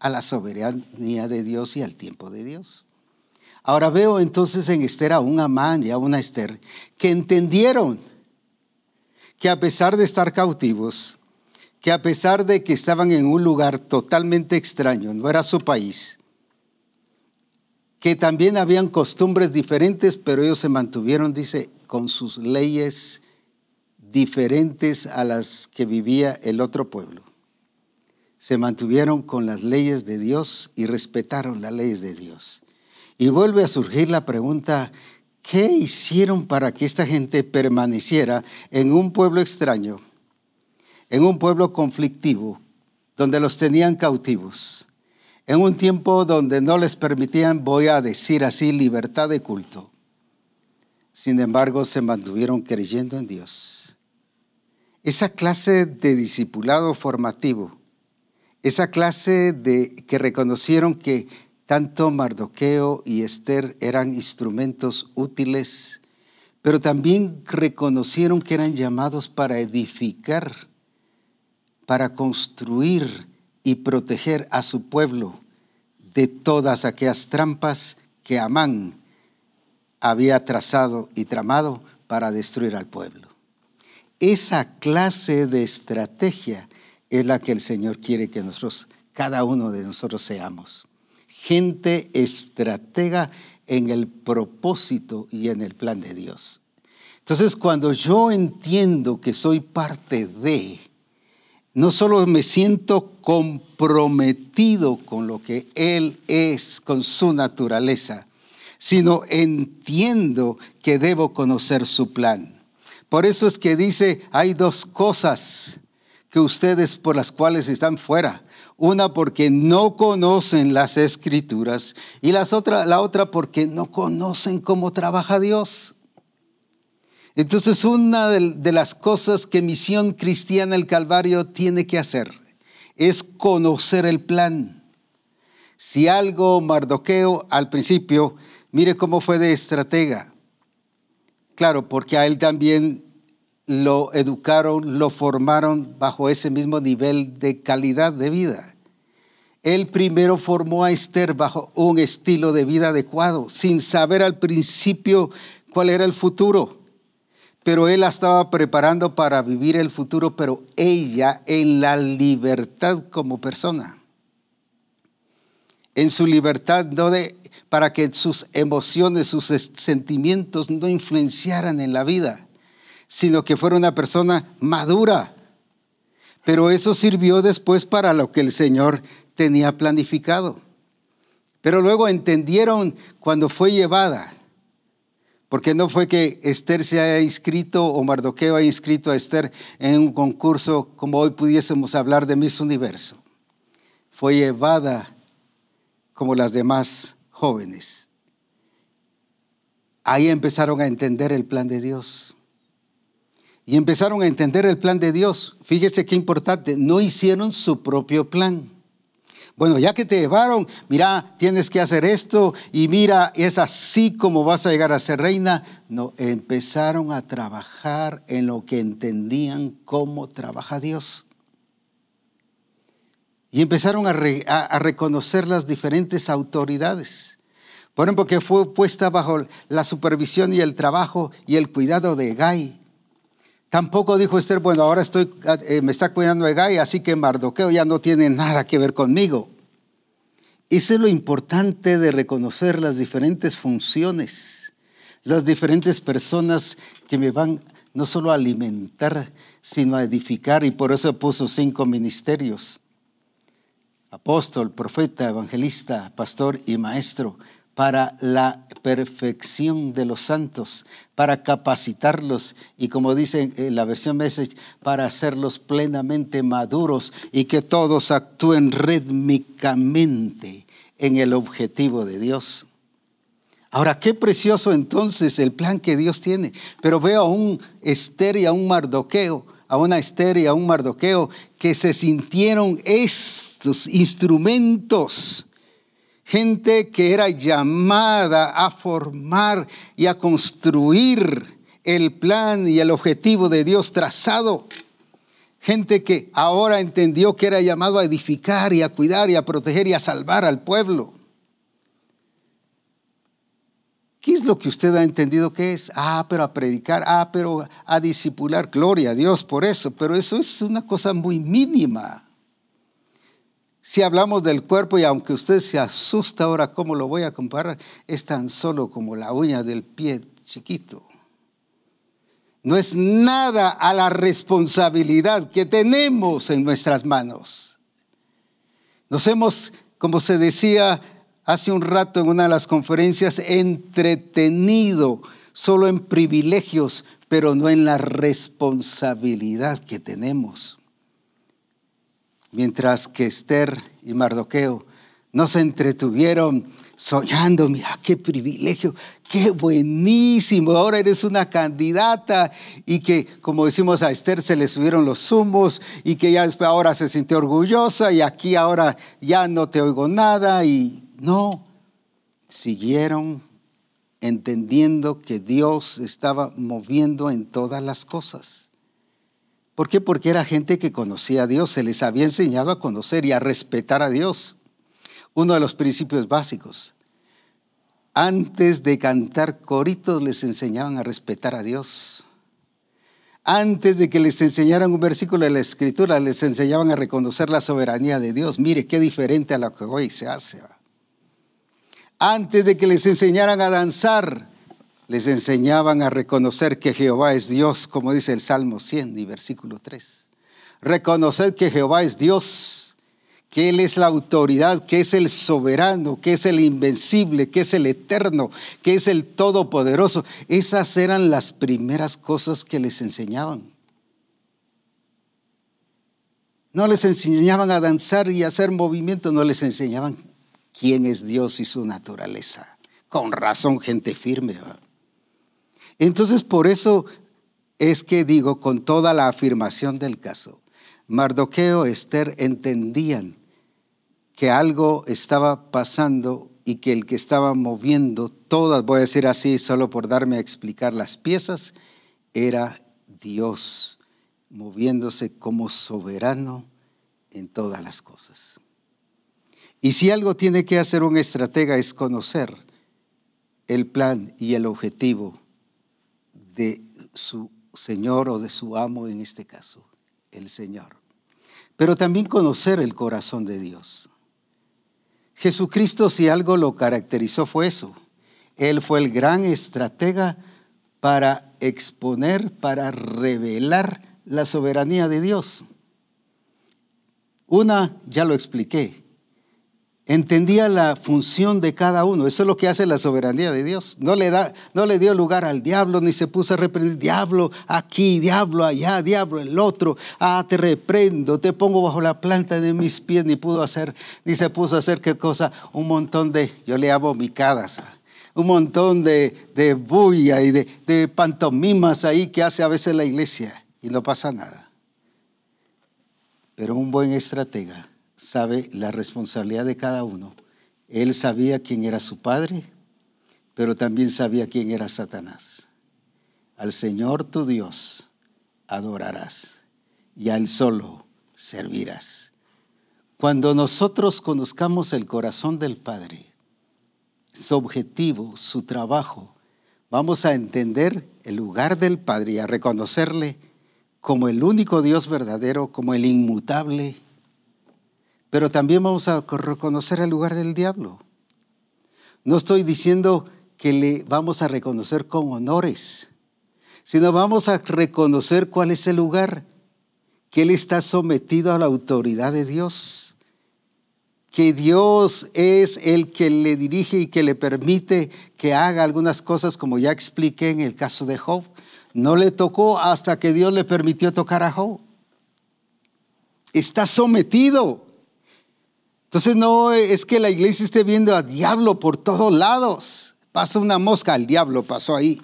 a la soberanía de Dios y al tiempo de Dios. Ahora veo entonces en Esther a un Amán y a una Esther que entendieron que a pesar de estar cautivos, que a pesar de que estaban en un lugar totalmente extraño, no era su país, que también habían costumbres diferentes, pero ellos se mantuvieron, dice, con sus leyes diferentes a las que vivía el otro pueblo. Se mantuvieron con las leyes de Dios y respetaron las leyes de Dios. Y vuelve a surgir la pregunta, ¿Qué hicieron para que esta gente permaneciera en un pueblo extraño, en un pueblo conflictivo, donde los tenían cautivos, en un tiempo donde no les permitían, voy a decir así, libertad de culto? Sin embargo, se mantuvieron creyendo en Dios. Esa clase de discipulado formativo, esa clase de que reconocieron que tanto Mardoqueo y Esther eran instrumentos útiles, pero también reconocieron que eran llamados para edificar, para construir y proteger a su pueblo de todas aquellas trampas que Amán había trazado y tramado para destruir al pueblo. Esa clase de estrategia es la que el Señor quiere que nosotros, cada uno de nosotros seamos gente estratega en el propósito y en el plan de Dios. Entonces, cuando yo entiendo que soy parte de, no solo me siento comprometido con lo que Él es, con su naturaleza, sino entiendo que debo conocer su plan. Por eso es que dice, hay dos cosas que ustedes por las cuales están fuera. Una porque no conocen las escrituras y las otra, la otra porque no conocen cómo trabaja Dios. Entonces una de, de las cosas que Misión Cristiana el Calvario tiene que hacer es conocer el plan. Si algo Mardoqueo al principio, mire cómo fue de estratega. Claro, porque a él también lo educaron, lo formaron bajo ese mismo nivel de calidad de vida. Él primero formó a Esther bajo un estilo de vida adecuado, sin saber al principio cuál era el futuro. Pero él la estaba preparando para vivir el futuro, pero ella en la libertad como persona en su libertad, no de, para que sus emociones, sus sentimientos no influenciaran en la vida, sino que fuera una persona madura. Pero eso sirvió después para lo que el Señor tenía planificado. Pero luego entendieron cuando fue llevada, porque no fue que Esther se haya inscrito o Mardoqueo haya inscrito a Esther en un concurso como hoy pudiésemos hablar de Miss Universo. Fue llevada como las demás jóvenes. Ahí empezaron a entender el plan de Dios. Y empezaron a entender el plan de Dios. Fíjese qué importante, no hicieron su propio plan. Bueno, ya que te llevaron, mira, tienes que hacer esto y mira, es así como vas a llegar a ser reina. No, empezaron a trabajar en lo que entendían cómo trabaja Dios. Y empezaron a, reconocer las diferentes autoridades. Por ejemplo, que fue puesta bajo la supervisión y el trabajo y el cuidado de Gai. Tampoco dijo Esther, bueno, ahora estoy, eh, me está cuidando de Gai, así que Mardoqueo ya no tiene nada que ver conmigo. Eso es lo importante de reconocer las diferentes funciones, las diferentes personas que me van no solo a alimentar, sino a edificar, y por eso puso cinco ministerios apóstol, profeta, evangelista, pastor y maestro, para la perfección de los santos, para capacitarlos y como dice en la versión Message, para hacerlos plenamente maduros y que todos actúen rítmicamente en el objetivo de Dios. Ahora, qué precioso entonces el plan que Dios tiene. Pero veo a un Esther y a un Mardoqueo, a una Esther y a un Mardoqueo que se sintieron es instrumentos, gente que era llamada a formar y a construir el plan y el objetivo de Dios trazado. Gente que ahora entendió que era llamado a edificar y a cuidar y a proteger y a salvar al pueblo. ¿Qué es lo que usted ha entendido que es? Ah, pero a predicar, ah, pero a disipular. Gloria a Dios por eso, pero eso es una cosa muy mínima. Si hablamos del cuerpo, y aunque usted se asusta ahora cómo lo voy a comparar, es tan solo como la uña del pie chiquito. No es nada a la responsabilidad que tenemos en nuestras manos. Nos hemos, como se decía hace un rato en una de las conferencias, entretenido solo en privilegios, pero no en la responsabilidad que tenemos mientras que Esther y Mardoqueo no se entretuvieron soñando, mira qué privilegio, qué buenísimo, ahora eres una candidata y que como decimos a Esther se le subieron los humos y que ya ahora se sintió orgullosa y aquí ahora ya no te oigo nada y no, siguieron entendiendo que Dios estaba moviendo en todas las cosas. ¿Por qué? Porque era gente que conocía a Dios, se les había enseñado a conocer y a respetar a Dios. Uno de los principios básicos. Antes de cantar coritos les enseñaban a respetar a Dios. Antes de que les enseñaran un versículo de la Escritura, les enseñaban a reconocer la soberanía de Dios. Mire qué diferente a lo que hoy se hace. Antes de que les enseñaran a danzar, les enseñaban a reconocer que Jehová es Dios, como dice el Salmo 100 y versículo 3. Reconocer que Jehová es Dios, que Él es la autoridad, que es el soberano, que es el invencible, que es el eterno, que es el todopoderoso. Esas eran las primeras cosas que les enseñaban. No les enseñaban a danzar y a hacer movimiento, no les enseñaban quién es Dios y su naturaleza. Con razón, gente firme. Entonces, por eso es que digo con toda la afirmación del caso, Mardoqueo y Esther entendían que algo estaba pasando y que el que estaba moviendo todas, voy a decir así solo por darme a explicar las piezas, era Dios moviéndose como soberano en todas las cosas. Y si algo tiene que hacer un estratega es conocer el plan y el objetivo de su Señor o de su amo en este caso, el Señor. Pero también conocer el corazón de Dios. Jesucristo si algo lo caracterizó fue eso. Él fue el gran estratega para exponer, para revelar la soberanía de Dios. Una, ya lo expliqué, entendía la función de cada uno. Eso es lo que hace la soberanía de Dios. No le, da, no le dio lugar al diablo, ni se puso a reprender, diablo aquí, diablo allá, diablo el otro. Ah, te reprendo, te pongo bajo la planta de mis pies, ni pudo hacer, ni se puso a hacer qué cosa, un montón de, yo le amo micadas, un montón de, de bulla y de, de pantomimas ahí que hace a veces la iglesia y no pasa nada. Pero un buen estratega sabe la responsabilidad de cada uno. Él sabía quién era su padre, pero también sabía quién era Satanás. Al Señor tu Dios adorarás y a Él solo servirás. Cuando nosotros conozcamos el corazón del Padre, su objetivo, su trabajo, vamos a entender el lugar del Padre y a reconocerle como el único Dios verdadero, como el inmutable pero también vamos a reconocer el lugar del diablo. No estoy diciendo que le vamos a reconocer con honores, sino vamos a reconocer cuál es el lugar, que Él está sometido a la autoridad de Dios, que Dios es el que le dirige y que le permite que haga algunas cosas, como ya expliqué en el caso de Job. No le tocó hasta que Dios le permitió tocar a Job. Está sometido. Entonces no es que la iglesia esté viendo a diablo por todos lados. Pasa una mosca, el diablo pasó ahí.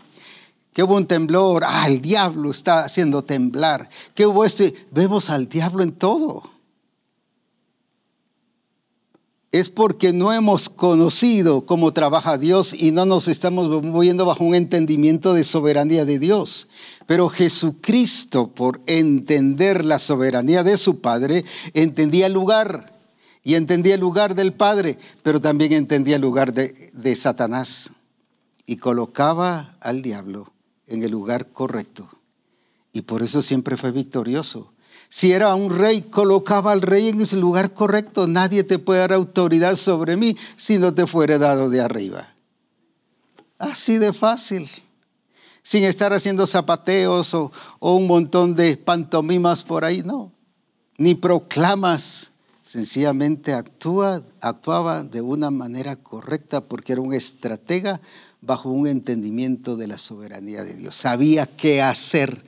Que hubo un temblor, ah, el diablo está haciendo temblar. Que hubo este, vemos al diablo en todo. Es porque no hemos conocido cómo trabaja Dios y no nos estamos moviendo bajo un entendimiento de soberanía de Dios. Pero Jesucristo, por entender la soberanía de su Padre, entendía el lugar y entendía el lugar del Padre, pero también entendía el lugar de, Satanás y colocaba al diablo en el lugar correcto. Y por eso siempre fue victorioso. Si era un rey, colocaba al rey en ese lugar correcto. Nadie te puede dar autoridad sobre mí si no te fuere dado de arriba. Así de fácil. Sin estar haciendo zapateos o, o un montón de pantomimas por ahí, no. Ni proclamas sencillamente actuaba de una manera correcta porque era un estratega bajo un entendimiento de la soberanía de Dios. Sabía qué hacer.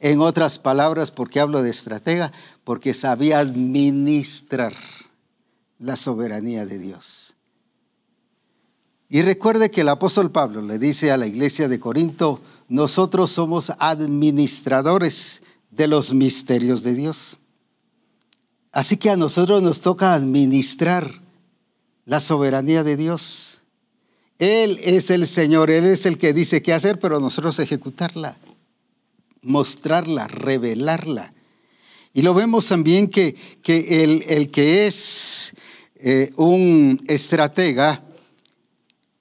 En otras palabras, ¿por qué hablo de estratega? Porque sabía administrar la soberanía de Dios. Y recuerde que el apóstol Pablo le dice a la iglesia de Corinto, nosotros somos administradores de los misterios de Dios. Así que a nosotros nos toca administrar la soberanía de Dios. Él es el Señor, Él es el que dice qué hacer, pero nosotros ejecutarla, mostrarla, revelarla. Y lo vemos también que, que el, que es eh, un estratega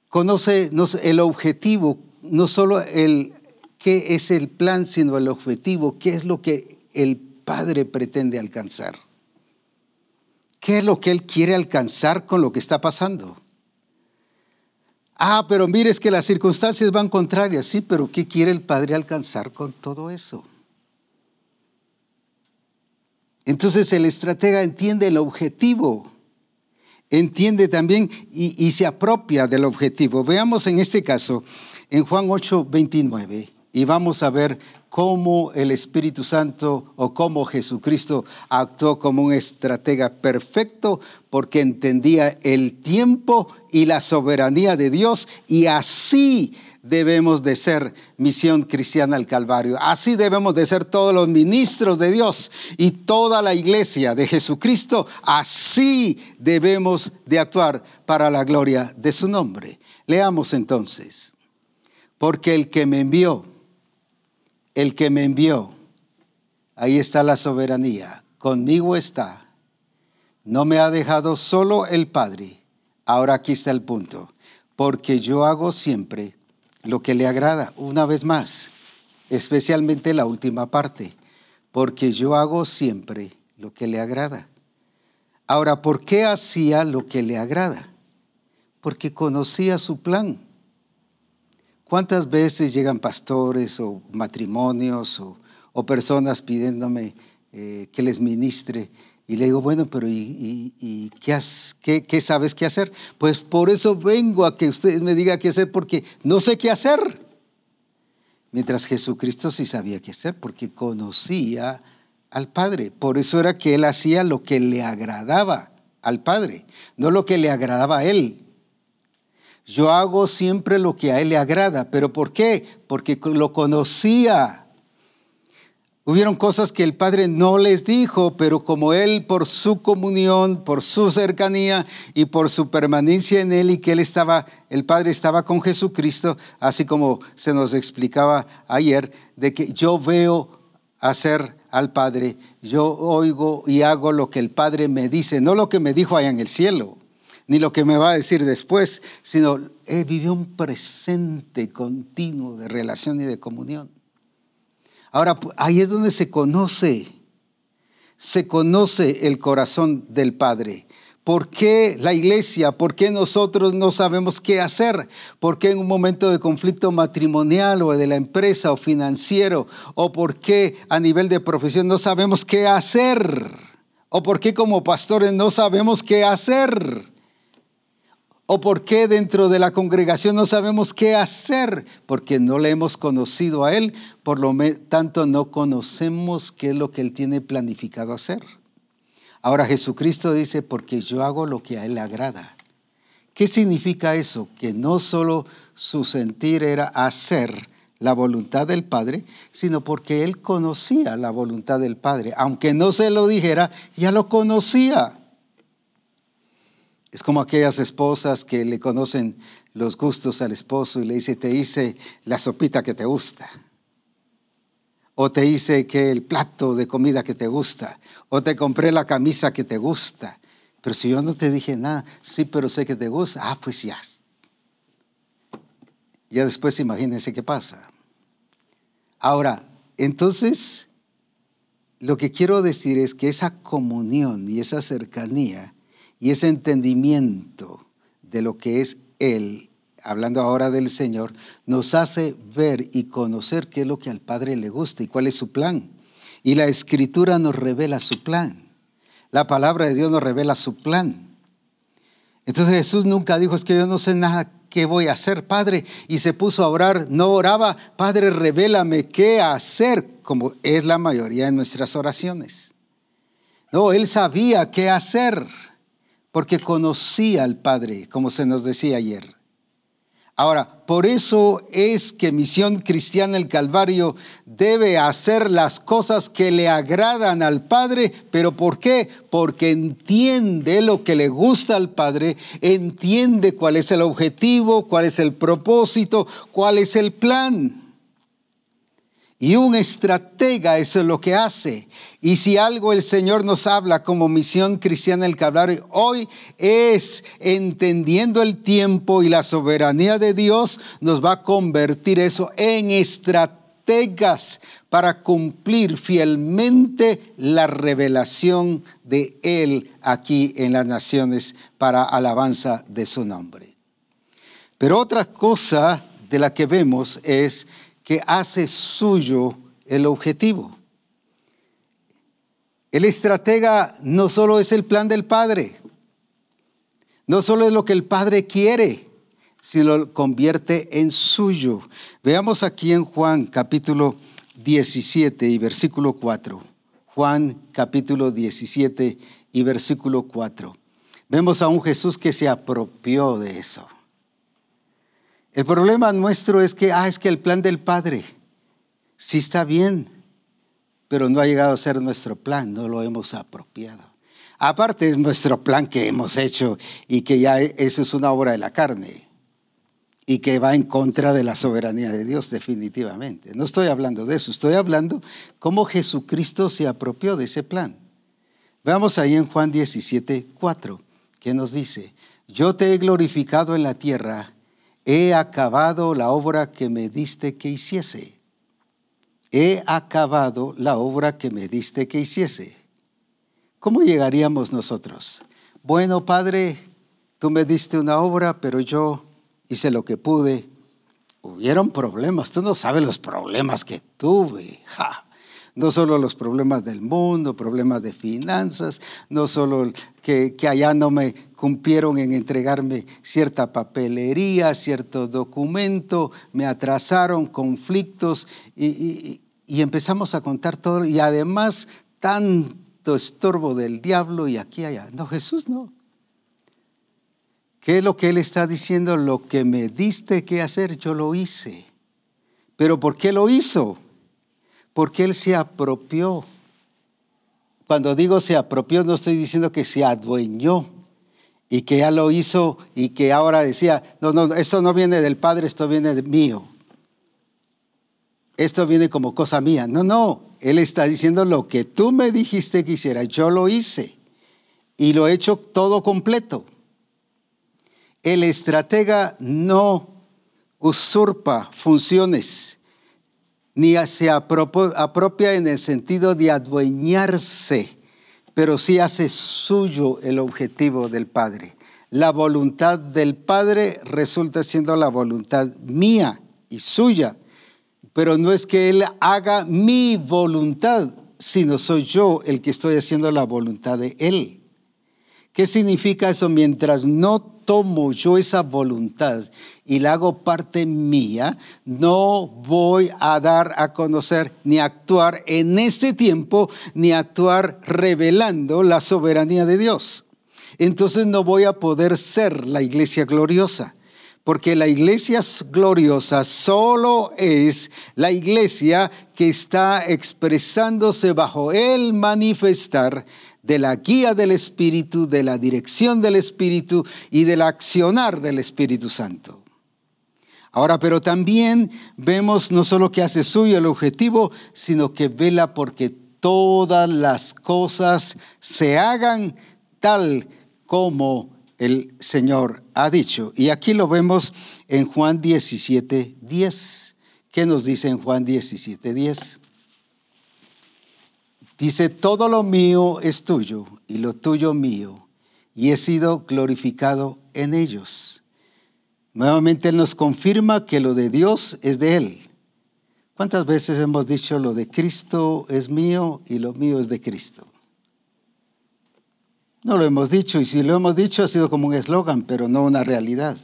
conoce el objetivo, no solo el qué es el plan, sino el objetivo, qué es lo que el Padre pretende alcanzar. ¿Qué es lo que Él quiere alcanzar con lo que está pasando? Ah, pero mire, es que las circunstancias van contrarias. Sí, pero ¿qué quiere el Padre alcanzar con todo eso? Entonces el estratega entiende el objetivo, entiende también y, se apropia del objetivo. Veamos en este caso, en Juan 8, 29, y vamos a ver cómo el Espíritu Santo o cómo Jesucristo actuó como un estratega perfecto porque entendía el tiempo y la soberanía de Dios y así debemos de ser Misión Cristiana al Calvario. Así debemos de ser todos los ministros de Dios y toda la iglesia de Jesucristo. Así debemos de actuar para la gloria de su nombre. Leamos entonces. Porque el que me envió, el que me envió, ahí está la soberanía, conmigo está. No me ha dejado solo el Padre. Ahora aquí está el punto. Porque yo hago siempre lo que le agrada, una vez más, especialmente la última parte. Porque yo hago siempre lo que le agrada. Ahora, ¿por qué hacía lo que le agrada? Porque conocía su plan. ¿Cuántas veces llegan pastores o matrimonios o, personas pidiéndome eh, que les ministre? Y le digo, bueno, pero ¿y, qué, qué, sabes qué hacer? Pues por eso vengo a que usted me diga qué hacer, porque no sé qué hacer. Mientras Jesucristo sí sabía qué hacer, porque conocía al Padre. Por eso era que él hacía lo que le agradaba al Padre, no lo que le agradaba a él. Yo hago siempre lo que a Él le agrada. ¿Pero por qué? Porque lo conocía. Hubieron cosas que el Padre no les dijo, pero como Él por su comunión, por su cercanía y por su permanencia en Él y que Él estaba, el Padre estaba con Jesucristo, así como se nos explicaba ayer, de que yo veo hacer al Padre, yo oigo y hago lo que el Padre me dice, no lo que me dijo allá en el cielo ni lo que me va a decir después, sino he vivido un presente continuo de relación y de comunión. Ahora, ahí es donde se conoce, se conoce el corazón del Padre. ¿Por qué la iglesia? ¿Por qué nosotros no sabemos qué hacer? ¿Por qué en un momento de conflicto matrimonial o de la empresa o financiero? ¿O por qué a nivel de profesión no sabemos qué hacer? ¿O por qué como pastores no sabemos qué hacer? ¿O por qué dentro de la congregación no sabemos qué hacer? Porque no le hemos conocido a Él, por lo tanto no conocemos qué es lo que Él tiene planificado hacer. Ahora Jesucristo dice, porque yo hago lo que a Él le agrada. ¿Qué significa eso? Que no solo su sentir era hacer la voluntad del Padre, sino porque Él conocía la voluntad del Padre. Aunque no se lo dijera, ya lo conocía. Es como aquellas esposas que le conocen los gustos al esposo y le dice, te hice la sopita que te gusta. O te hice que el plato de comida que te gusta. O te compré la camisa que te gusta. Pero si yo no te dije nada, sí, pero sé que te gusta. Ah, pues ya. Ya después imagínense qué pasa. Ahora, entonces, lo que quiero decir es que esa comunión y esa cercanía y ese entendimiento de lo que es Él, hablando ahora del Señor, nos hace ver y conocer qué es lo que al Padre le gusta y cuál es su plan. Y la Escritura nos revela su plan. La palabra de Dios nos revela su plan. Entonces Jesús nunca dijo, es que yo no sé nada qué voy a hacer, Padre. Y se puso a orar, no oraba, Padre, revélame qué hacer, como es la mayoría de nuestras oraciones. No, él sabía qué hacer porque conocía al Padre, como se nos decía ayer. Ahora, por eso es que Misión Cristiana el Calvario debe hacer las cosas que le agradan al Padre, pero ¿por qué? Porque entiende lo que le gusta al Padre, entiende cuál es el objetivo, cuál es el propósito, cuál es el plan. Y un estratega es lo que hace. Y si algo el Señor nos habla como misión cristiana el Calvario hoy es entendiendo el tiempo y la soberanía de Dios, nos va a convertir eso en estrategas para cumplir fielmente la revelación de Él aquí en las naciones para alabanza de su nombre. Pero otra cosa de la que vemos es que hace suyo el objetivo. El estratega no solo es el plan del Padre, no solo es lo que el Padre quiere, sino lo convierte en suyo. Veamos aquí en Juan capítulo 17 y versículo 4. Juan capítulo 17 y versículo 4. Vemos a un Jesús que se apropió de eso. El problema nuestro es que, ah, es que el plan del Padre sí está bien, pero no ha llegado a ser nuestro plan, no lo hemos apropiado. Aparte es nuestro plan que hemos hecho y que ya eso es una obra de la carne y que va en contra de la soberanía de Dios definitivamente. No estoy hablando de eso, estoy hablando cómo Jesucristo se apropió de ese plan. Veamos ahí en Juan 17, 4, que nos dice, yo te he glorificado en la tierra, he acabado la obra que me diste que hiciese. He acabado la obra que me diste que hiciese. ¿Cómo llegaríamos nosotros? Bueno, Padre, tú me diste una obra, pero yo hice lo que pude. Hubieron problemas, tú no sabes los problemas que tuve. No solo los problemas del mundo, problemas de finanzas, no solo que, que, allá no me cumplieron en entregarme cierta papelería, cierto documento, me atrasaron conflictos y, y empezamos a contar todo. Y además tanto estorbo del diablo y aquí allá. No, Jesús no. ¿Qué es lo que Él está diciendo? Lo que me diste que hacer, yo lo hice. ¿Pero por qué lo hizo? Porque Él se apropió. Cuando digo se apropió, no estoy diciendo que se adueñó y que ya lo hizo y que ahora decía, no, no, esto no viene del Padre, esto viene de mío. Esto viene como cosa mía. No, no, Él está diciendo lo que tú me dijiste que hiciera, yo lo hice y lo he hecho todo completo. El estratega no usurpa funciones, ni se apropia en el sentido de adueñarse, pero sí hace suyo el objetivo del Padre. La voluntad del Padre resulta siendo la voluntad mía y suya, pero no es que Él haga mi voluntad, sino soy yo el que estoy haciendo la voluntad de Él. ¿Qué significa eso? Mientras no tomo yo esa voluntad y la hago parte mía, no voy a dar a conocer ni actuar en este tiempo, ni actuar revelando la soberanía de Dios. Entonces no voy a poder ser la iglesia gloriosa, porque la iglesia gloriosa solo es la iglesia que está expresándose bajo el manifestar de la guía del Espíritu, de la dirección del Espíritu y del accionar del Espíritu Santo. Ahora, pero también vemos no solo que hace suyo el objetivo, sino que vela porque todas las cosas se hagan tal como el Señor ha dicho. Y aquí lo vemos en Juan 17, 10. ¿Qué nos dice en Juan 17, 10? Dice, todo lo mío es tuyo y lo tuyo mío, y he sido glorificado en ellos. Nuevamente Él nos confirma que lo de Dios es de Él. ¿Cuántas veces hemos dicho lo de Cristo es mío y lo mío es de Cristo? No lo hemos dicho y si lo hemos dicho ha sido como un eslogan, pero no una realidad.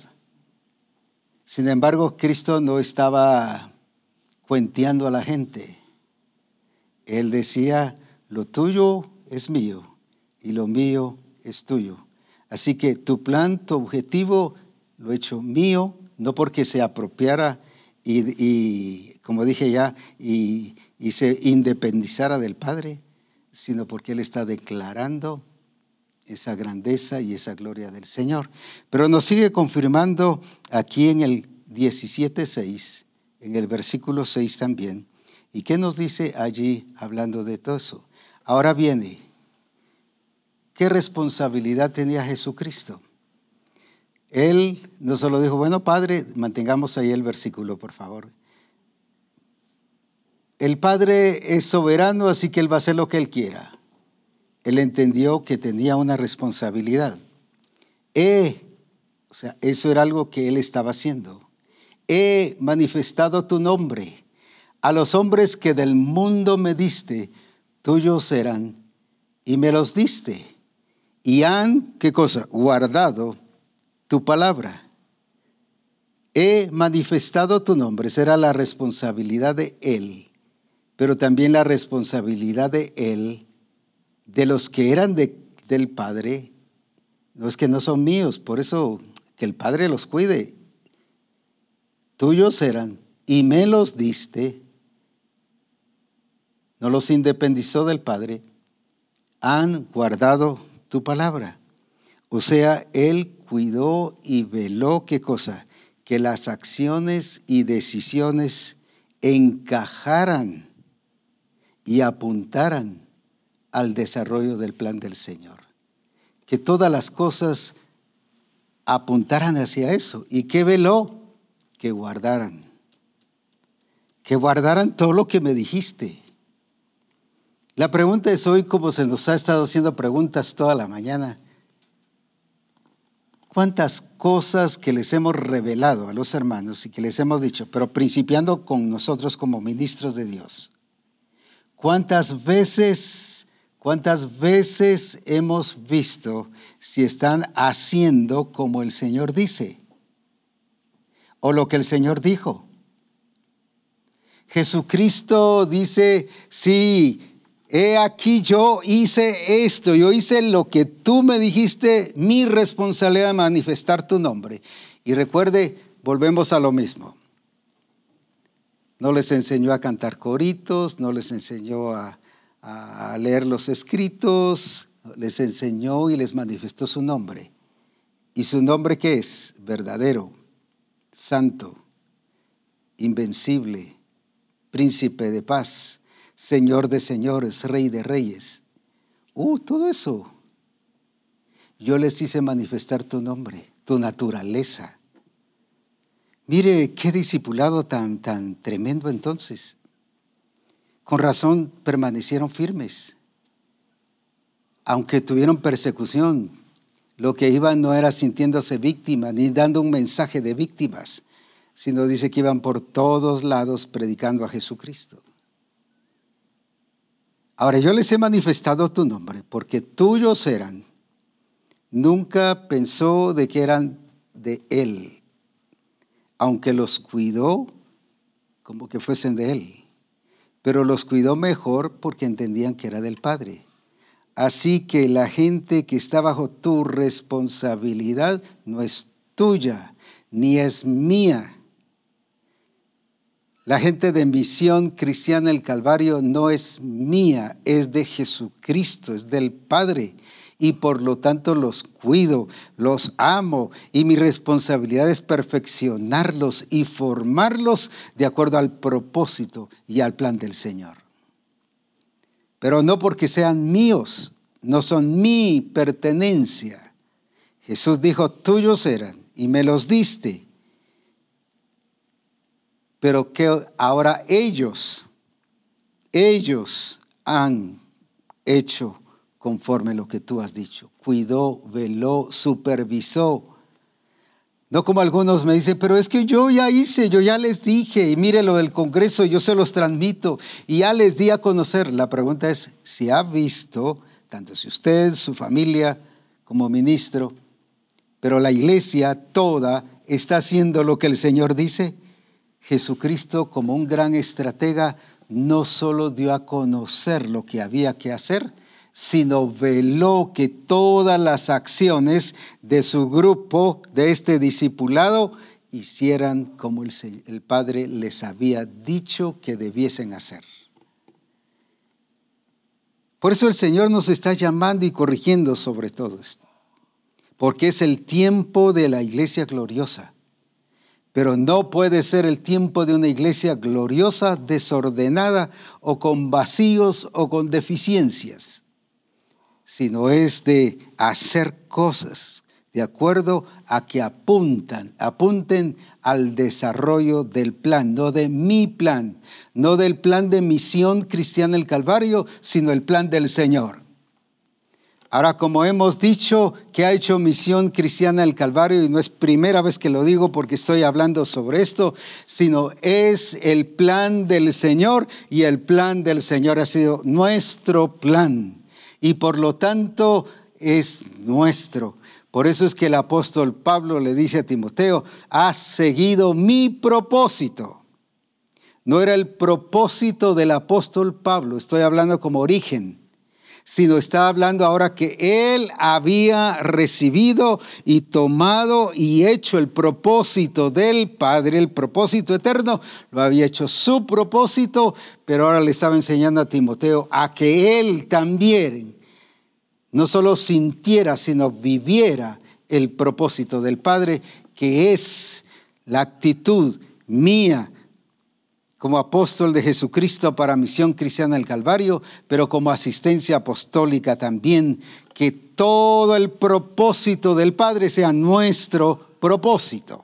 Sin embargo, Cristo no estaba cuenteando a la gente. Él decía, lo tuyo es mío y lo mío es tuyo. Así que tu plan, tu objetivo, lo he hecho mío, no porque se apropiara y, como dije ya, y, y se independizara del Padre, sino porque Él está declarando esa grandeza y esa gloria del Señor. Pero nos sigue confirmando aquí en el 17.6, en el versículo 6 también. ¿Y qué nos dice allí hablando de todo eso? Ahora viene, ¿qué responsabilidad tenía Jesucristo? Él no solo dijo, bueno, Padre, mantengamos ahí el versículo, por favor. El Padre es soberano, así que Él va a hacer lo que Él quiera. Él entendió que tenía una responsabilidad. He, o sea, eso era algo que Él estaba haciendo. He manifestado tu nombre a los hombres que del mundo me diste tuyos serán, y me los diste, y han, ¿qué cosa? Guardado tu palabra. He manifestado tu nombre, será la responsabilidad de Él, pero también la responsabilidad de Él, de los que eran del Padre, no es que no son míos, por eso que el Padre los cuide. tuyos eran y me los diste, no los independizó del Padre, han guardado tu palabra. O sea, Él cuidó y veló qué cosa? Que las acciones y decisiones encajaran y apuntaran al desarrollo del plan del Señor. Que todas las cosas apuntaran hacia eso. ¿Y qué veló? Que guardaran. Que guardaran todo lo que me dijiste. La pregunta es hoy, como se nos ha estado haciendo preguntas toda la mañana, ¿cuántas cosas que les hemos revelado a los hermanos y que les hemos dicho, pero principiando con nosotros como ministros de Dios? ¿Cuántas veces, cuántas veces hemos visto si están haciendo como el Señor dice? O lo que el Señor dijo. Jesucristo dice, sí, he aquí yo hice esto, yo hice lo que tú me dijiste, mi responsabilidad de manifestar tu nombre. Y recuerde, volvemos a lo mismo. No les enseñó a cantar coritos, no les enseñó a, a leer los escritos, les enseñó y les manifestó su nombre. ¿Y su nombre qué es? Verdadero, santo, invencible, príncipe de paz Señor de señores, Rey de reyes. Uh, todo eso. Yo les hice manifestar tu nombre, tu naturaleza. Mire qué discipulado tan, tan tremendo entonces. Con razón permanecieron firmes. Aunque tuvieron persecución, lo que iban no era sintiéndose víctimas ni dando un mensaje de víctimas, sino dice que iban por todos lados predicando a Jesucristo. Ahora yo les he manifestado tu nombre porque tuyos eran. Nunca pensó de que eran de Él, aunque los cuidó como que fuesen de Él. Pero los cuidó mejor porque entendían que era del Padre. Así que la gente que está bajo tu responsabilidad no es tuya, ni es mía la gente de Misión Cristiana el Calvario no es mía, es de Jesucristo, es del Padre. Y por lo tanto los cuido, los amo y mi responsabilidad es perfeccionarlos y formarlos de acuerdo al propósito y al plan del Señor. Pero no porque sean míos, no son mi pertenencia. Jesús dijo, tuyos eran y me los diste pero que ahora ellos, ellos han hecho conforme lo que tú has dicho. Cuidó, veló, supervisó. No como algunos me dicen, pero es que yo ya hice, yo ya les dije, y mire lo del Congreso, yo se los transmito, y ya les di a conocer. La pregunta es si ha visto, tanto si usted, su familia, como ministro, pero la iglesia toda está haciendo lo que el Señor dice. Jesucristo como un gran estratega no solo dio a conocer lo que había que hacer, sino veló que todas las acciones de su grupo, de este discipulado, hicieran como el, el Padre les había dicho que debiesen hacer. Por eso el Señor nos está llamando y corrigiendo sobre todo esto, porque es el tiempo de la iglesia gloriosa pero no puede ser el tiempo de una iglesia gloriosa, desordenada o con vacíos o con deficiencias, sino es de hacer cosas de acuerdo a que apuntan, apunten al desarrollo del plan, no de mi plan, no del plan de misión cristiana el Calvario, sino el plan del Señor. Ahora, como hemos dicho que ha hecho misión cristiana el Calvario, y no es primera vez que lo digo porque estoy hablando sobre esto, sino es el plan del Señor y el plan del Señor ha sido nuestro plan y por lo tanto es nuestro. Por eso es que el apóstol Pablo le dice a Timoteo, has seguido mi propósito. No era el propósito del apóstol Pablo, estoy hablando como origen sino está hablando ahora que él había recibido y tomado y hecho el propósito del Padre, el propósito eterno, lo había hecho su propósito, pero ahora le estaba enseñando a Timoteo a que él también no solo sintiera, sino viviera el propósito del Padre, que es la actitud mía como apóstol de Jesucristo para Misión Cristiana del Calvario, pero como asistencia apostólica también, que todo el propósito del Padre sea nuestro propósito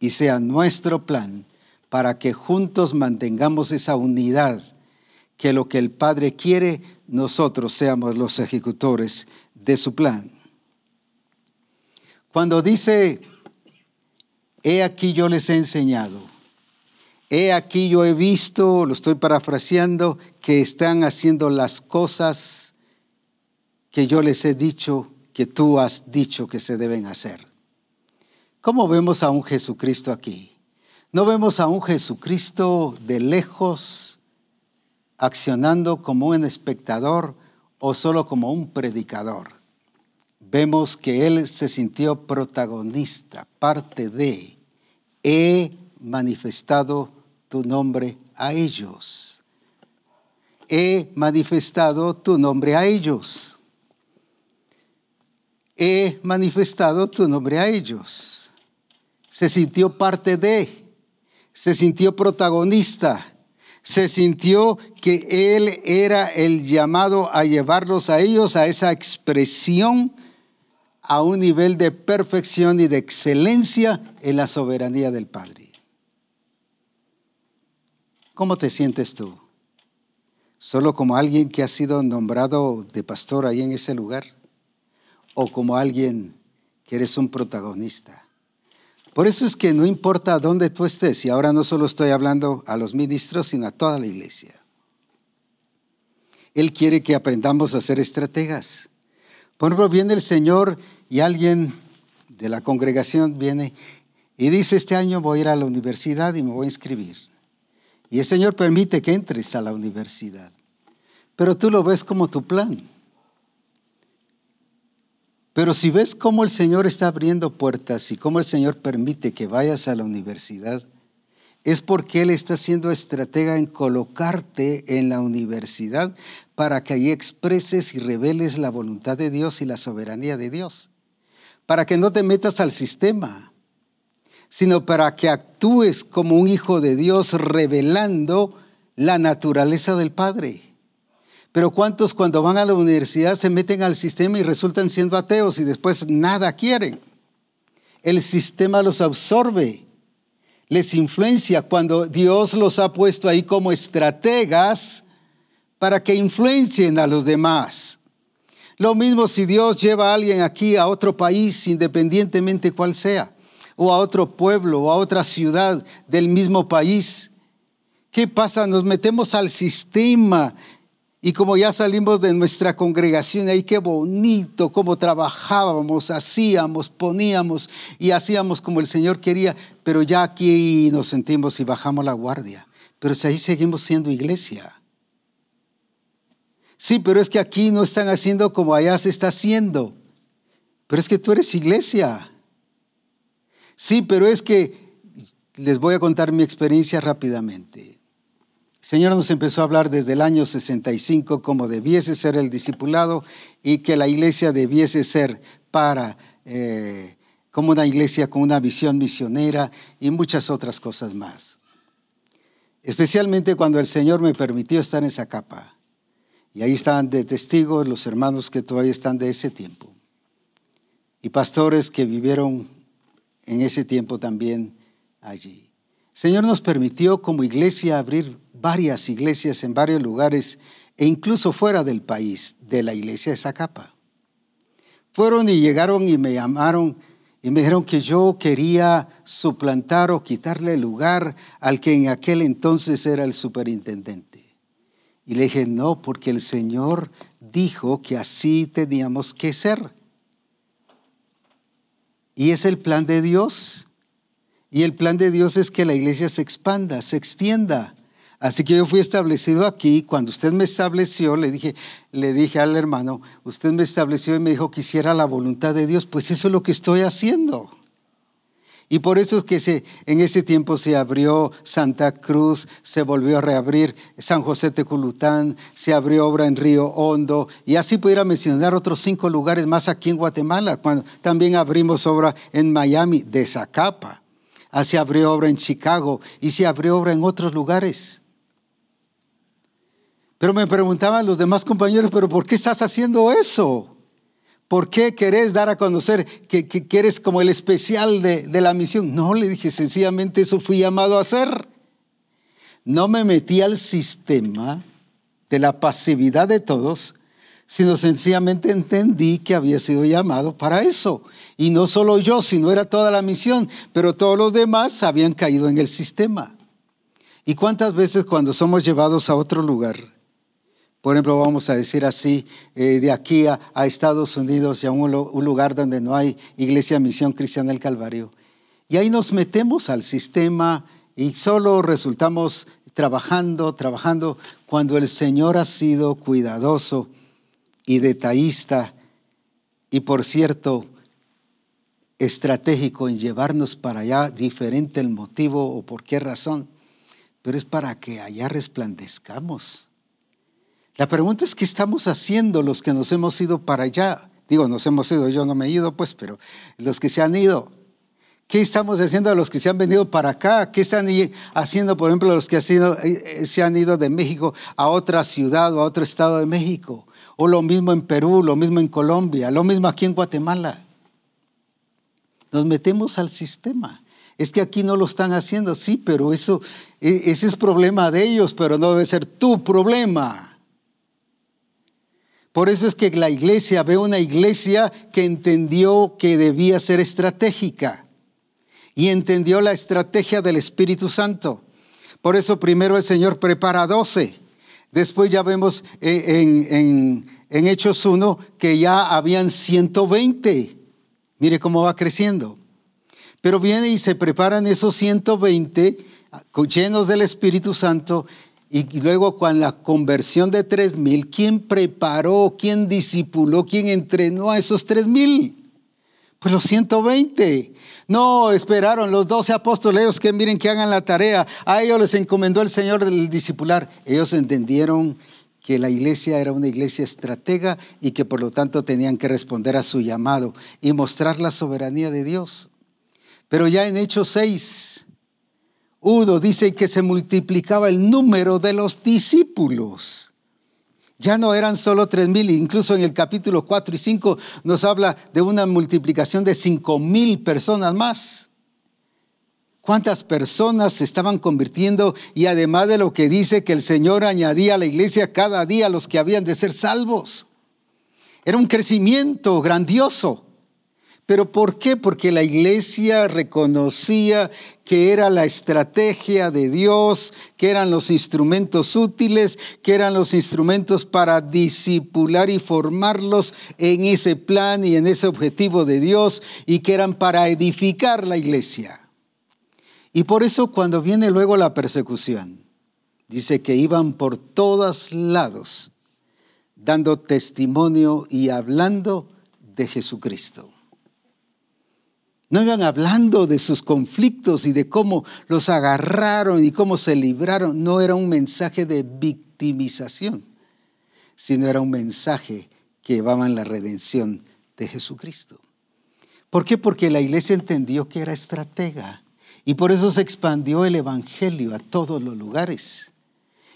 y sea nuestro plan para que juntos mantengamos esa unidad, que lo que el Padre quiere, nosotros seamos los ejecutores de su plan. Cuando dice, he aquí yo les he enseñado, He aquí yo he visto, lo estoy parafraseando, que están haciendo las cosas que yo les he dicho, que tú has dicho que se deben hacer. ¿Cómo vemos a un Jesucristo aquí? No vemos a un Jesucristo de lejos accionando como un espectador o solo como un predicador. Vemos que Él se sintió protagonista, parte de, he manifestado tu nombre a ellos. He manifestado tu nombre a ellos. He manifestado tu nombre a ellos. Se sintió parte de, se sintió protagonista, se sintió que Él era el llamado a llevarlos a ellos a esa expresión a un nivel de perfección y de excelencia en la soberanía del Padre. ¿Cómo te sientes tú? ¿Solo como alguien que ha sido nombrado de pastor ahí en ese lugar? ¿O como alguien que eres un protagonista? Por eso es que no importa dónde tú estés, y ahora no solo estoy hablando a los ministros, sino a toda la iglesia. Él quiere que aprendamos a ser estrategas. Por ejemplo, viene el Señor y alguien de la congregación viene y dice, este año voy a ir a la universidad y me voy a inscribir. Y el Señor permite que entres a la universidad. Pero tú lo ves como tu plan. Pero si ves cómo el Señor está abriendo puertas y cómo el Señor permite que vayas a la universidad, es porque Él está siendo estratega en colocarte en la universidad para que ahí expreses y reveles la voluntad de Dios y la soberanía de Dios. Para que no te metas al sistema, sino para que actúes como un hijo de Dios revelando la naturaleza del Padre. Pero ¿cuántos cuando van a la universidad se meten al sistema y resultan siendo ateos y después nada quieren? El sistema los absorbe, les influencia cuando Dios los ha puesto ahí como estrategas para que influencien a los demás. Lo mismo si Dios lleva a alguien aquí a otro país, independientemente cuál sea o a otro pueblo o a otra ciudad del mismo país. ¿Qué pasa? Nos metemos al sistema y como ya salimos de nuestra congregación, ahí qué bonito, cómo trabajábamos, hacíamos, poníamos y hacíamos como el Señor quería, pero ya aquí nos sentimos y bajamos la guardia. Pero si ahí seguimos siendo iglesia. Sí, pero es que aquí no están haciendo como allá se está haciendo. Pero es que tú eres iglesia. Sí, pero es que les voy a contar mi experiencia rápidamente. El Señor nos empezó a hablar desde el año 65 cómo debiese ser el discipulado y que la iglesia debiese ser para, eh, como una iglesia con una visión misionera y muchas otras cosas más. Especialmente cuando el Señor me permitió estar en esa capa. Y ahí estaban de testigos los hermanos que todavía están de ese tiempo. Y pastores que vivieron en ese tiempo también allí. Señor nos permitió como iglesia abrir varias iglesias en varios lugares e incluso fuera del país, de la iglesia de Zacapa. Fueron y llegaron y me llamaron y me dijeron que yo quería suplantar o quitarle el lugar al que en aquel entonces era el superintendente. Y le dije, no, porque el Señor dijo que así teníamos que ser. Y es el plan de Dios. Y el plan de Dios es que la iglesia se expanda, se extienda Así que yo fui establecido aquí. Cuando usted me estableció, le dije, le dije al hermano, usted me estableció y me dijo que hiciera la voluntad de Dios. Pues eso es lo que estoy haciendo. Y por eso es que en ese tiempo se abrió Santa Cruz, se volvió a reabrir San José Teculután, se abrió obra en Río Hondo, y así pudiera mencionar otros cinco lugares más aquí en Guatemala, cuando también abrimos obra en Miami, de Zacapa, ah, se abrió obra en Chicago y se abrió obra en otros lugares. Pero me preguntaban los demás compañeros, pero ¿por qué estás haciendo eso? ¿Por qué querés dar a conocer que, eres como el especial de, de la misión? No, le dije, sencillamente eso fui llamado a hacer. No me metí al sistema de la pasividad de todos, sino sencillamente entendí que había sido llamado para eso. Y no solo yo, sino era toda la misión, pero todos los demás habían caído en el sistema. ¿Y cuántas veces cuando somos llevados a otro lugar, por ejemplo, vamos a decir así, eh, de aquí a, Estados Unidos y a un, lugar donde no hay iglesia misión cristiana del Calvario. Y ahí nos metemos al sistema y solo resultamos trabajando, trabajando, cuando el Señor ha sido cuidadoso y detallista y, por cierto, estratégico en llevarnos para allá, diferente el motivo o por qué razón, pero es para que allá resplandezcamos la pregunta es, ¿qué estamos haciendo los que nos hemos ido para allá? Digo, nos hemos ido, yo no me he ido, pues, pero los que se han ido. ¿Qué estamos haciendo a los que se han venido para acá? ¿Qué están haciendo, por ejemplo, los que eh, eh, se han ido de México a otra ciudad o a otro estado de México? O lo mismo en Perú, lo mismo en Colombia, lo mismo aquí en Guatemala. Nos metemos al sistema. Es que aquí no lo están haciendo, sí, pero eso, e, ese es problema de ellos, pero no debe ser tu problema. Por eso es que la iglesia ve una iglesia que entendió que debía ser estratégica y entendió la estrategia del Espíritu Santo. Por eso primero el Señor prepara 12. Después ya vemos eh, en, en Hechos 1 que ya habían 120. Mire cómo va creciendo. Pero viene y se preparan esos 120 llenos del Espíritu Santo y luego con la conversión de tres mil, ¿quién preparó, quién discipuló, quién entrenó a esos tres mil? Pues los 120. No, esperaron los 12 apóstoles que miren que hagan la tarea. A ellos les encomendó el Señor del discipular. Ellos entendieron que la iglesia era una iglesia estratega y que por lo tanto tenían que responder a su llamado y mostrar la soberanía de Dios. Pero ya en Hechos 6, uno dice que se multiplicaba el número de los discípulos. Ya no eran solo tres mil, incluso en el capítulo 4 y 5 nos habla de una multiplicación de cinco mil personas más. ¿Cuántas personas se estaban convirtiendo? Y además de lo que dice que el Señor añadía a la iglesia cada día los que habían de ser salvos. Era un crecimiento grandioso. ¿Pero por qué? Porque la iglesia reconocía que era la estrategia de Dios, que eran los instrumentos útiles, que eran los instrumentos para disipular y formarlos en ese plan y en ese objetivo de Dios, y que eran para edificar la iglesia. Y por eso cuando viene luego la persecución, dice que iban por todos lados dando testimonio y hablando de Jesucristo. No iban hablando de sus conflictos y de cómo los agarraron y cómo se libraron. No era un mensaje de victimización, sino era un mensaje que llevaban la redención de Jesucristo. ¿Por qué? Porque la iglesia entendió que era estratega y por eso se expandió el Evangelio a todos los lugares.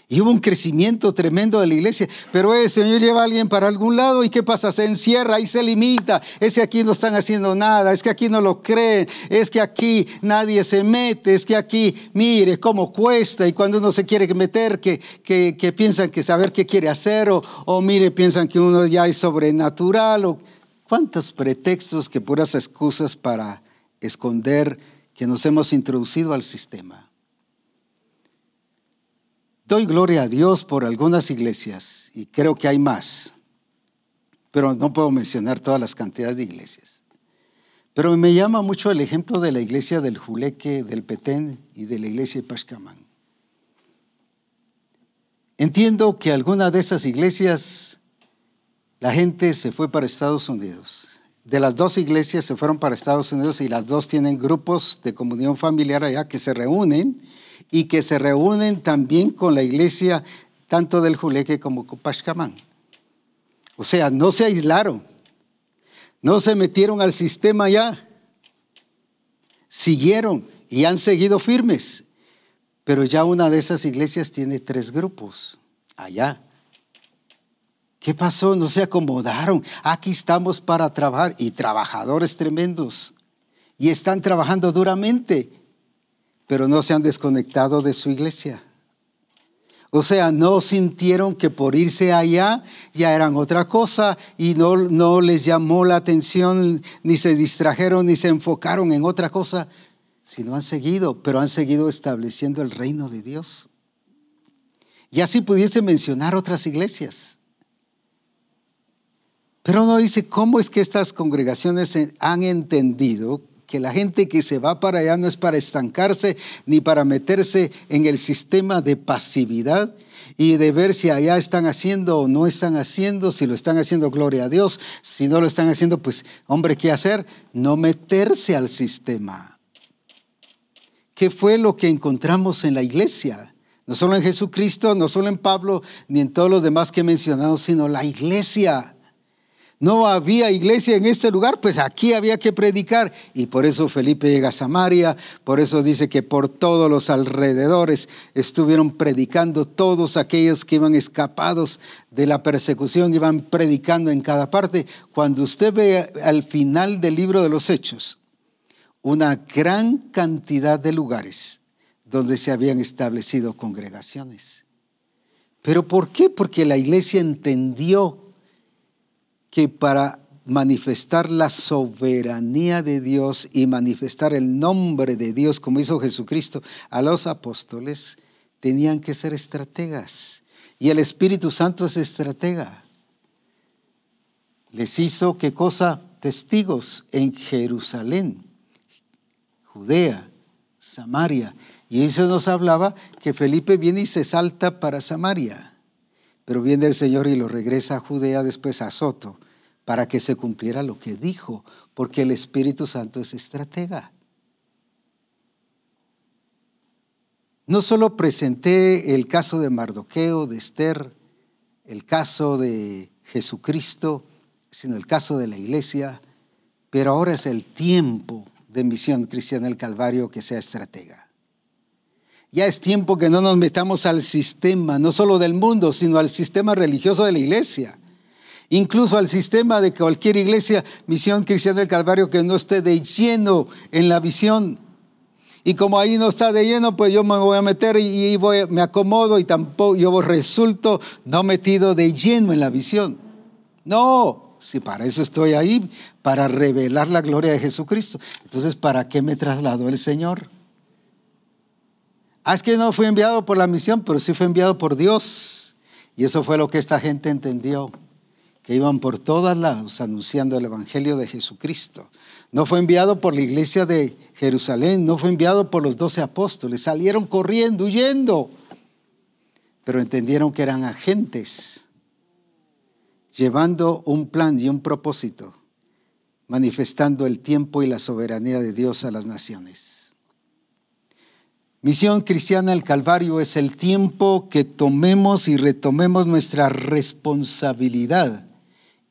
Y hubo un crecimiento tremendo de la iglesia. Pero el Señor lleva a alguien para algún lado y ¿qué pasa? Se encierra y se limita. Es que aquí no están haciendo nada, es que aquí no lo creen, es que aquí nadie se mete, es que aquí, mire cómo cuesta. Y cuando uno se quiere meter, que, que, piensan que saber qué quiere hacer, o, o mire, piensan que uno ya es sobrenatural. O, ¿Cuántos pretextos que puras excusas para esconder que nos hemos introducido al sistema? Doy gloria a Dios por algunas iglesias y creo que hay más, pero no puedo mencionar todas las cantidades de iglesias. Pero me llama mucho el ejemplo de la iglesia del Juleque, del Petén y de la iglesia de Pashkamán. Entiendo que alguna de esas iglesias, la gente se fue para Estados Unidos. De las dos iglesias se fueron para Estados Unidos y las dos tienen grupos de comunión familiar allá que se reúnen y que se reúnen también con la iglesia tanto del Juleque como Copachcamán. O sea, no se aislaron, no se metieron al sistema ya, siguieron y han seguido firmes. Pero ya una de esas iglesias tiene tres grupos allá. ¿Qué pasó? No se acomodaron. Aquí estamos para trabajar y trabajadores tremendos. Y están trabajando duramente, pero no se han desconectado de su iglesia. O sea, no sintieron que por irse allá ya eran otra cosa y no, no les llamó la atención, ni se distrajeron, ni se enfocaron en otra cosa si no han seguido, pero han seguido estableciendo el reino de Dios. Y así pudiese mencionar otras iglesias. Pero no dice cómo es que estas congregaciones han entendido que la gente que se va para allá no es para estancarse ni para meterse en el sistema de pasividad y de ver si allá están haciendo o no están haciendo, si lo están haciendo, gloria a Dios, si no lo están haciendo, pues hombre, ¿qué hacer? No meterse al sistema. ¿Qué fue lo que encontramos en la iglesia? No solo en Jesucristo, no solo en Pablo, ni en todos los demás que he mencionado, sino la iglesia. No había iglesia en este lugar, pues aquí había que predicar. Y por eso Felipe llega a Samaria, por eso dice que por todos los alrededores estuvieron predicando todos aquellos que iban escapados de la persecución, iban predicando en cada parte. Cuando usted ve al final del libro de los Hechos, una gran cantidad de lugares donde se habían establecido congregaciones. ¿Pero por qué? Porque la iglesia entendió que para manifestar la soberanía de Dios y manifestar el nombre de Dios, como hizo Jesucristo a los apóstoles, tenían que ser estrategas. Y el Espíritu Santo es estratega. Les hizo qué cosa? Testigos en Jerusalén Judea, Samaria. Y eso nos hablaba que Felipe viene y se salta para Samaria, pero viene el Señor y lo regresa a Judea, después a Soto, para que se cumpliera lo que dijo, porque el Espíritu Santo es estratega. No solo presenté el caso de Mardoqueo, de Esther, el caso de Jesucristo, sino el caso de la iglesia, pero ahora es el tiempo de Misión Cristiana del Calvario que sea estratega. Ya es tiempo que no nos metamos al sistema, no solo del mundo, sino al sistema religioso de la iglesia. Incluso al sistema de cualquier iglesia, Misión Cristiana del Calvario, que no esté de lleno en la visión. Y como ahí no está de lleno, pues yo me voy a meter y me acomodo y tampoco yo resulto no metido de lleno en la visión. No, si para eso estoy ahí, para revelar la gloria de Jesucristo. Entonces, ¿para qué me trasladó el Señor? Ah, es que no fue enviado por la misión, pero sí fue enviado por Dios. Y eso fue lo que esta gente entendió, que iban por todas lados anunciando el Evangelio de Jesucristo. No fue enviado por la iglesia de Jerusalén, no fue enviado por los doce apóstoles, salieron corriendo, huyendo, pero entendieron que eran agentes llevando un plan y un propósito, manifestando el tiempo y la soberanía de Dios a las naciones. Misión cristiana el Calvario es el tiempo que tomemos y retomemos nuestra responsabilidad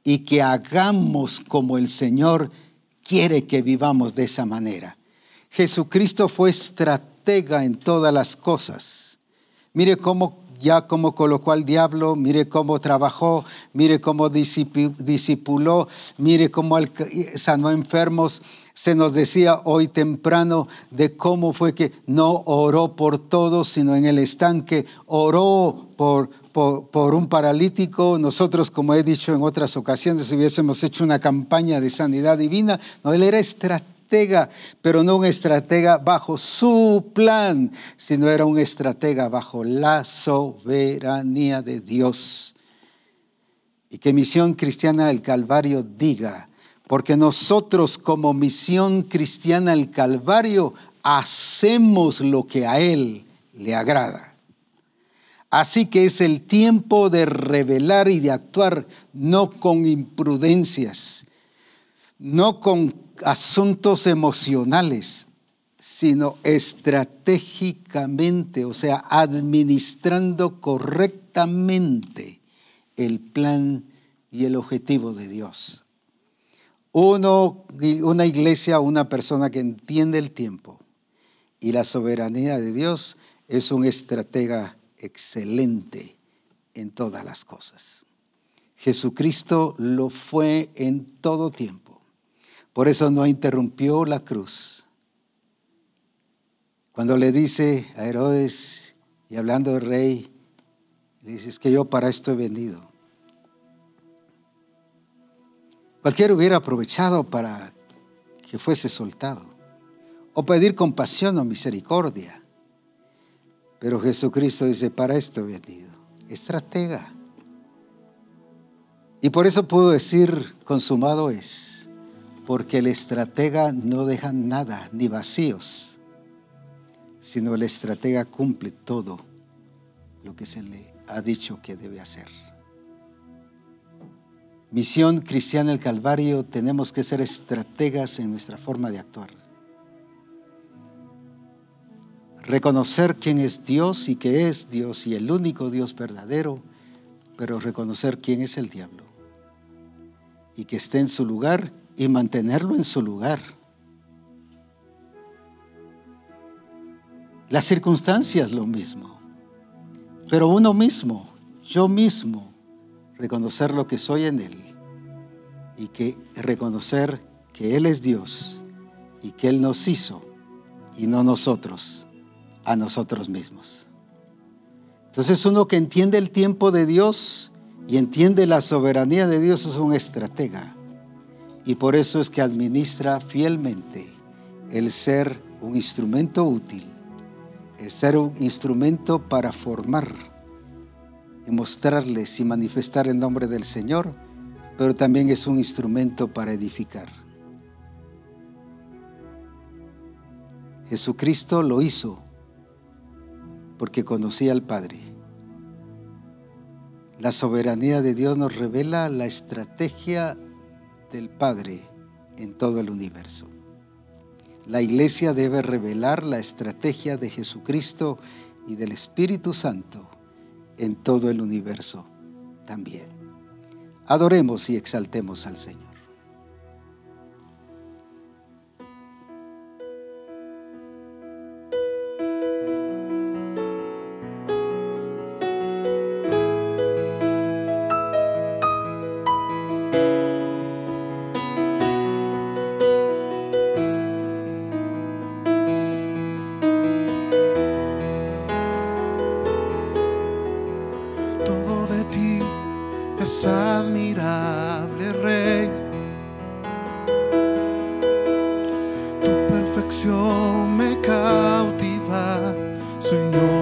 y que hagamos como el Señor quiere que vivamos de esa manera. Jesucristo fue estratega en todas las cosas. Mire cómo ya cómo colocó al diablo, mire cómo trabajó, mire cómo disipuló, mire cómo sanó enfermos. Se nos decía hoy temprano de cómo fue que no oró por todos, sino en el estanque, oró por, por, un paralítico. Nosotros, como he dicho en otras ocasiones, hubiésemos hecho una campaña de sanidad divina. No, él era estratégico pero no un estratega bajo su plan, sino era un estratega bajo la soberanía de Dios. Y que Misión Cristiana del Calvario diga, porque nosotros como Misión Cristiana del Calvario hacemos lo que a Él le agrada. Así que es el tiempo de revelar y de actuar, no con imprudencias, no con asuntos emocionales, sino estratégicamente, o sea, administrando correctamente el plan y el objetivo de Dios. Uno, una iglesia, una persona que entiende el tiempo y la soberanía de Dios es un estratega excelente en todas las cosas. Jesucristo lo fue en todo tiempo. Por eso no interrumpió la cruz. Cuando le dice a Herodes, y hablando del rey, le dice, es que yo para esto he venido. Cualquiera hubiera aprovechado para que fuese soltado, o pedir compasión o misericordia. Pero Jesucristo dice, para esto he venido. Estratega. Y por eso puedo decir, consumado es, porque el estratega no deja nada, ni vacíos, sino el estratega cumple todo lo que se le ha dicho que debe hacer. Misión Cristiana el Calvario, tenemos que ser estrategas en nuestra forma de actuar. Reconocer quién es Dios y que es Dios y el único Dios verdadero, pero reconocer quién es el diablo. Y que esté en su lugar y mantenerlo en su lugar. Las circunstancias lo mismo, pero uno mismo, yo mismo, reconocer lo que soy en Él y que reconocer que Él es Dios y que Él nos hizo y no nosotros a nosotros mismos. Entonces uno que entiende el tiempo de Dios y entiende la soberanía de Dios es un estratega. Y por eso es que administra fielmente el ser un instrumento útil, el ser un instrumento para formar y mostrarles y manifestar el nombre del Señor, pero también es un instrumento para edificar. Jesucristo lo hizo porque conocía al Padre. La soberanía de Dios nos revela la estrategia del Padre en todo el universo. La iglesia debe revelar la estrategia de Jesucristo y del Espíritu Santo en todo el universo también. Adoremos y exaltemos al Señor. canción me cautiva, Señor.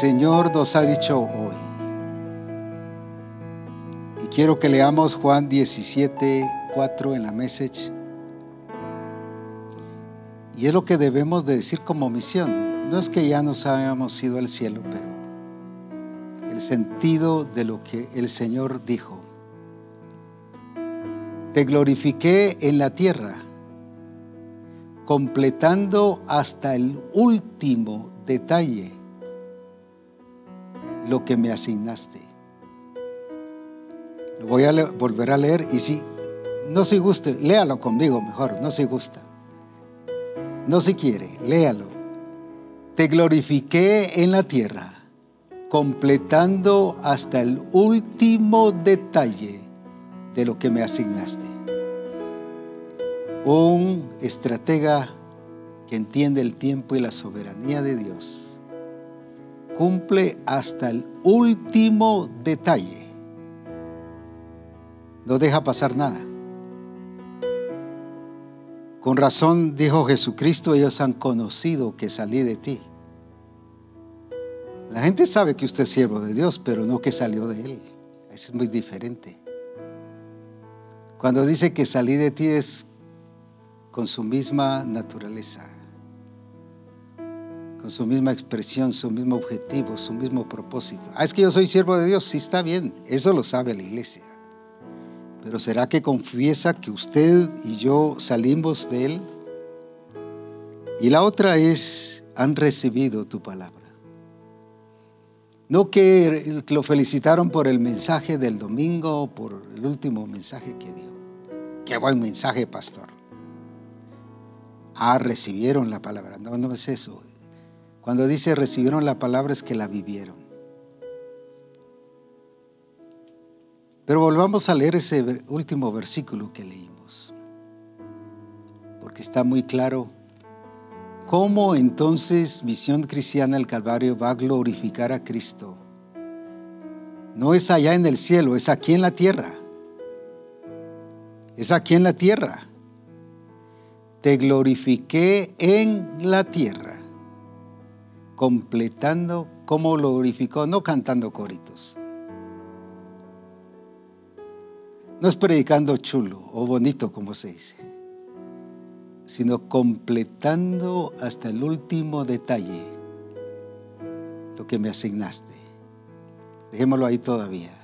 Señor nos ha dicho hoy. Y quiero que leamos Juan 17, 4 en la message. Y es lo que debemos de decir como misión. No es que ya nos hayamos ido al cielo, pero el sentido de lo que el Señor dijo. Te glorifiqué en la tierra completando hasta el último detalle lo que me asignaste. Lo voy a volver a leer y si no se guste, léalo conmigo mejor, no se gusta. No se quiere, léalo. Te glorifiqué en la tierra, completando hasta el último detalle de lo que me asignaste. Un estratega que entiende el tiempo y la soberanía de Dios cumple hasta el último detalle. No deja pasar nada. Con razón dijo Jesucristo, ellos han conocido que salí de ti. La gente sabe que usted es siervo de Dios, pero no que salió de Él. Eso es muy diferente. Cuando dice que salí de ti es con su misma naturaleza, con su misma expresión, su mismo objetivo, su mismo propósito. Ah, es que yo soy siervo de Dios, sí está bien, eso lo sabe la iglesia. Pero ¿será que confiesa que usted y yo salimos de Él? Y la otra es, han recibido tu palabra. No que lo felicitaron por el mensaje del domingo, por el último mensaje que dio. Qué buen mensaje, pastor ah, recibieron la palabra. No, no es eso. Cuando dice recibieron la palabra es que la vivieron. Pero volvamos a leer ese último versículo que leímos, porque está muy claro cómo entonces Misión Cristiana del Calvario va a glorificar a Cristo. No es allá en el cielo, es aquí en la tierra. Es aquí en la tierra te glorifiqué en la tierra, completando como lo glorificó, no cantando coritos. No es predicando chulo o bonito como se dice, sino completando hasta el último detalle lo que me asignaste. Dejémoslo ahí todavía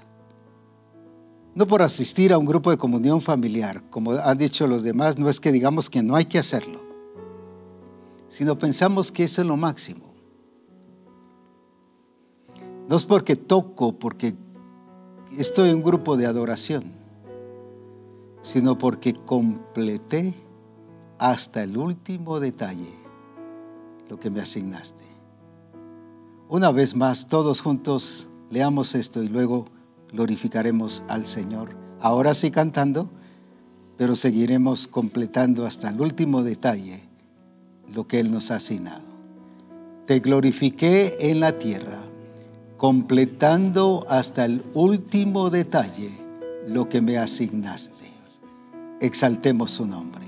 no por asistir a un grupo de comunión familiar, como han dicho los demás, no es que digamos que no hay que hacerlo, sino pensamos que eso es lo máximo. No es porque toco, porque estoy en un grupo de adoración, sino porque completé hasta el último detalle lo que me asignaste. Una vez más, todos juntos leamos esto y luego glorificaremos al Señor. Ahora sí cantando, pero seguiremos completando hasta el último detalle lo que Él nos ha asignado. Te glorifiqué en la tierra, completando hasta el último detalle lo que me asignaste. Exaltemos su nombre.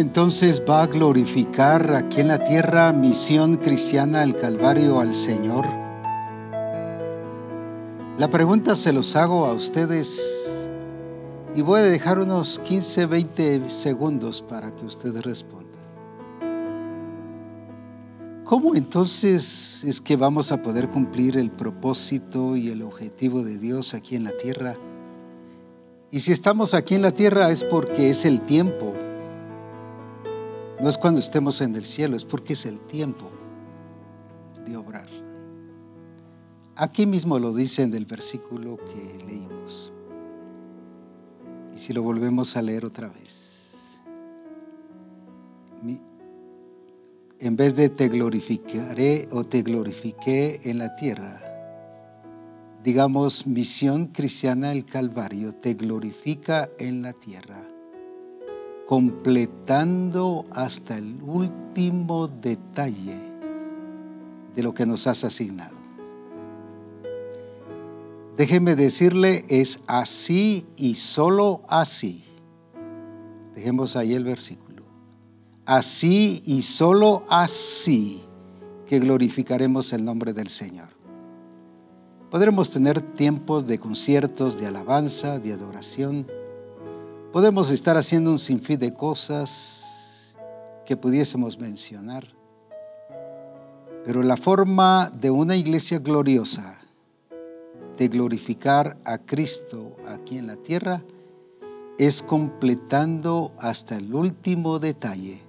Entonces va a glorificar aquí en la tierra misión cristiana al Calvario al Señor? La pregunta se los hago a ustedes y voy a dejar unos 15, 20 segundos para que ustedes respondan. ¿Cómo entonces es que vamos a poder cumplir el propósito y el objetivo de Dios aquí en la tierra? Y si estamos aquí en la tierra es porque es el tiempo es cuando estemos en el cielo, es porque es el tiempo de obrar. Aquí mismo lo dice en el versículo que leímos. Y si lo volvemos a leer otra vez. En vez de te glorificaré o te glorifiqué en la tierra, digamos, misión cristiana del Calvario te glorifica en la tierra, completando hasta el último detalle de lo que nos has asignado. Déjeme decirle, es así y solo así. Dejemos ahí el versículo. Así y solo así que glorificaremos el nombre del Señor. Podremos tener tiempos de conciertos, de alabanza, de adoración. Podemos estar haciendo un sinfín de cosas que pudiésemos mencionar. Pero la forma de una iglesia gloriosa de glorificar a Cristo aquí en la tierra es completando hasta el último detalle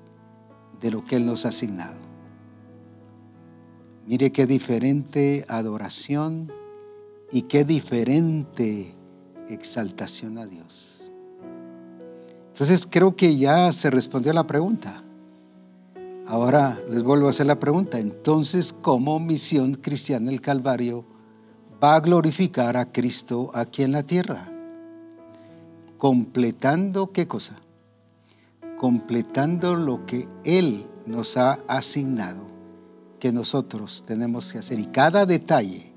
de lo que Él nos ha asignado. Mire qué diferente adoración y qué diferente exaltación a Dios. Entonces creo que ya se respondió la pregunta. Ahora les vuelvo a hacer la pregunta. Entonces, ¿cómo misión cristiana el Calvario va a glorificar a Cristo aquí en la tierra. Completando qué cosa? Completando lo que Él nos ha asignado, que nosotros tenemos que hacer. Y cada detalle,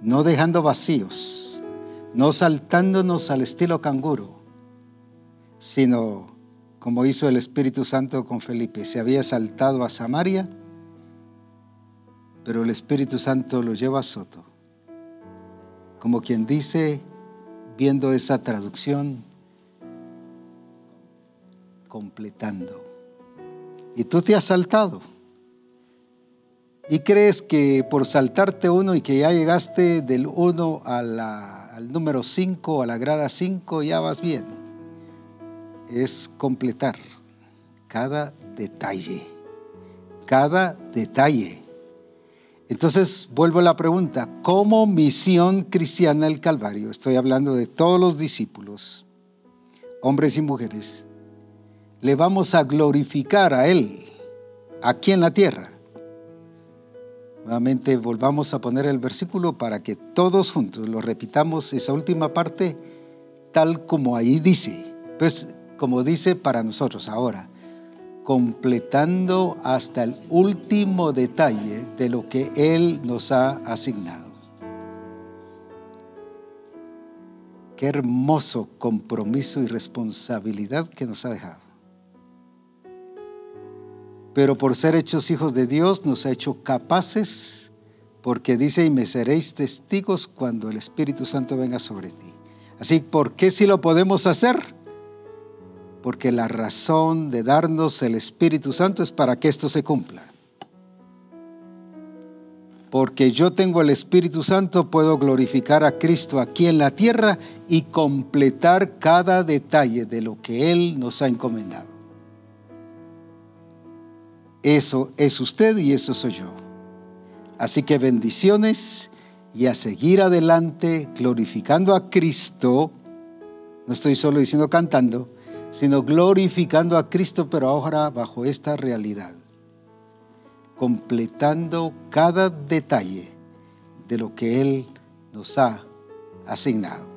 no dejando vacíos, no saltándonos al estilo canguro, sino como hizo el Espíritu Santo con Felipe. Se había saltado a Samaria, pero el Espíritu Santo lo lleva a Soto como quien dice, viendo esa traducción, completando. Y tú te has saltado. Y crees que por saltarte uno y que ya llegaste del uno al número 5, a la grada 5, ya vas bien. Es completar cada detalle. Cada detalle. Entonces vuelvo a la pregunta, ¿cómo misión cristiana el Calvario? Estoy hablando de todos los discípulos, hombres y mujeres. Le vamos a glorificar a Él aquí en la tierra. Nuevamente volvamos a poner el versículo para que todos juntos lo repitamos esa última parte tal como ahí dice. Pues como dice para nosotros ahora completando hasta el último detalle de lo que Él nos ha asignado. Qué hermoso compromiso y responsabilidad que nos ha dejado. Pero por ser hechos hijos de Dios nos ha hecho capaces, porque dice, y me seréis testigos cuando el Espíritu Santo venga sobre ti. Así, ¿por qué si lo podemos hacer? Porque la razón de darnos el Espíritu Santo es para que esto se cumpla. Porque yo tengo el Espíritu Santo, puedo glorificar a Cristo aquí en la tierra y completar cada detalle de lo que Él nos ha encomendado. Eso es usted y eso soy yo. Así que bendiciones y a seguir adelante glorificando a Cristo. No estoy solo diciendo cantando, sino glorificando a Cristo, pero ahora bajo esta realidad, completando cada detalle de lo que Él nos ha asignado.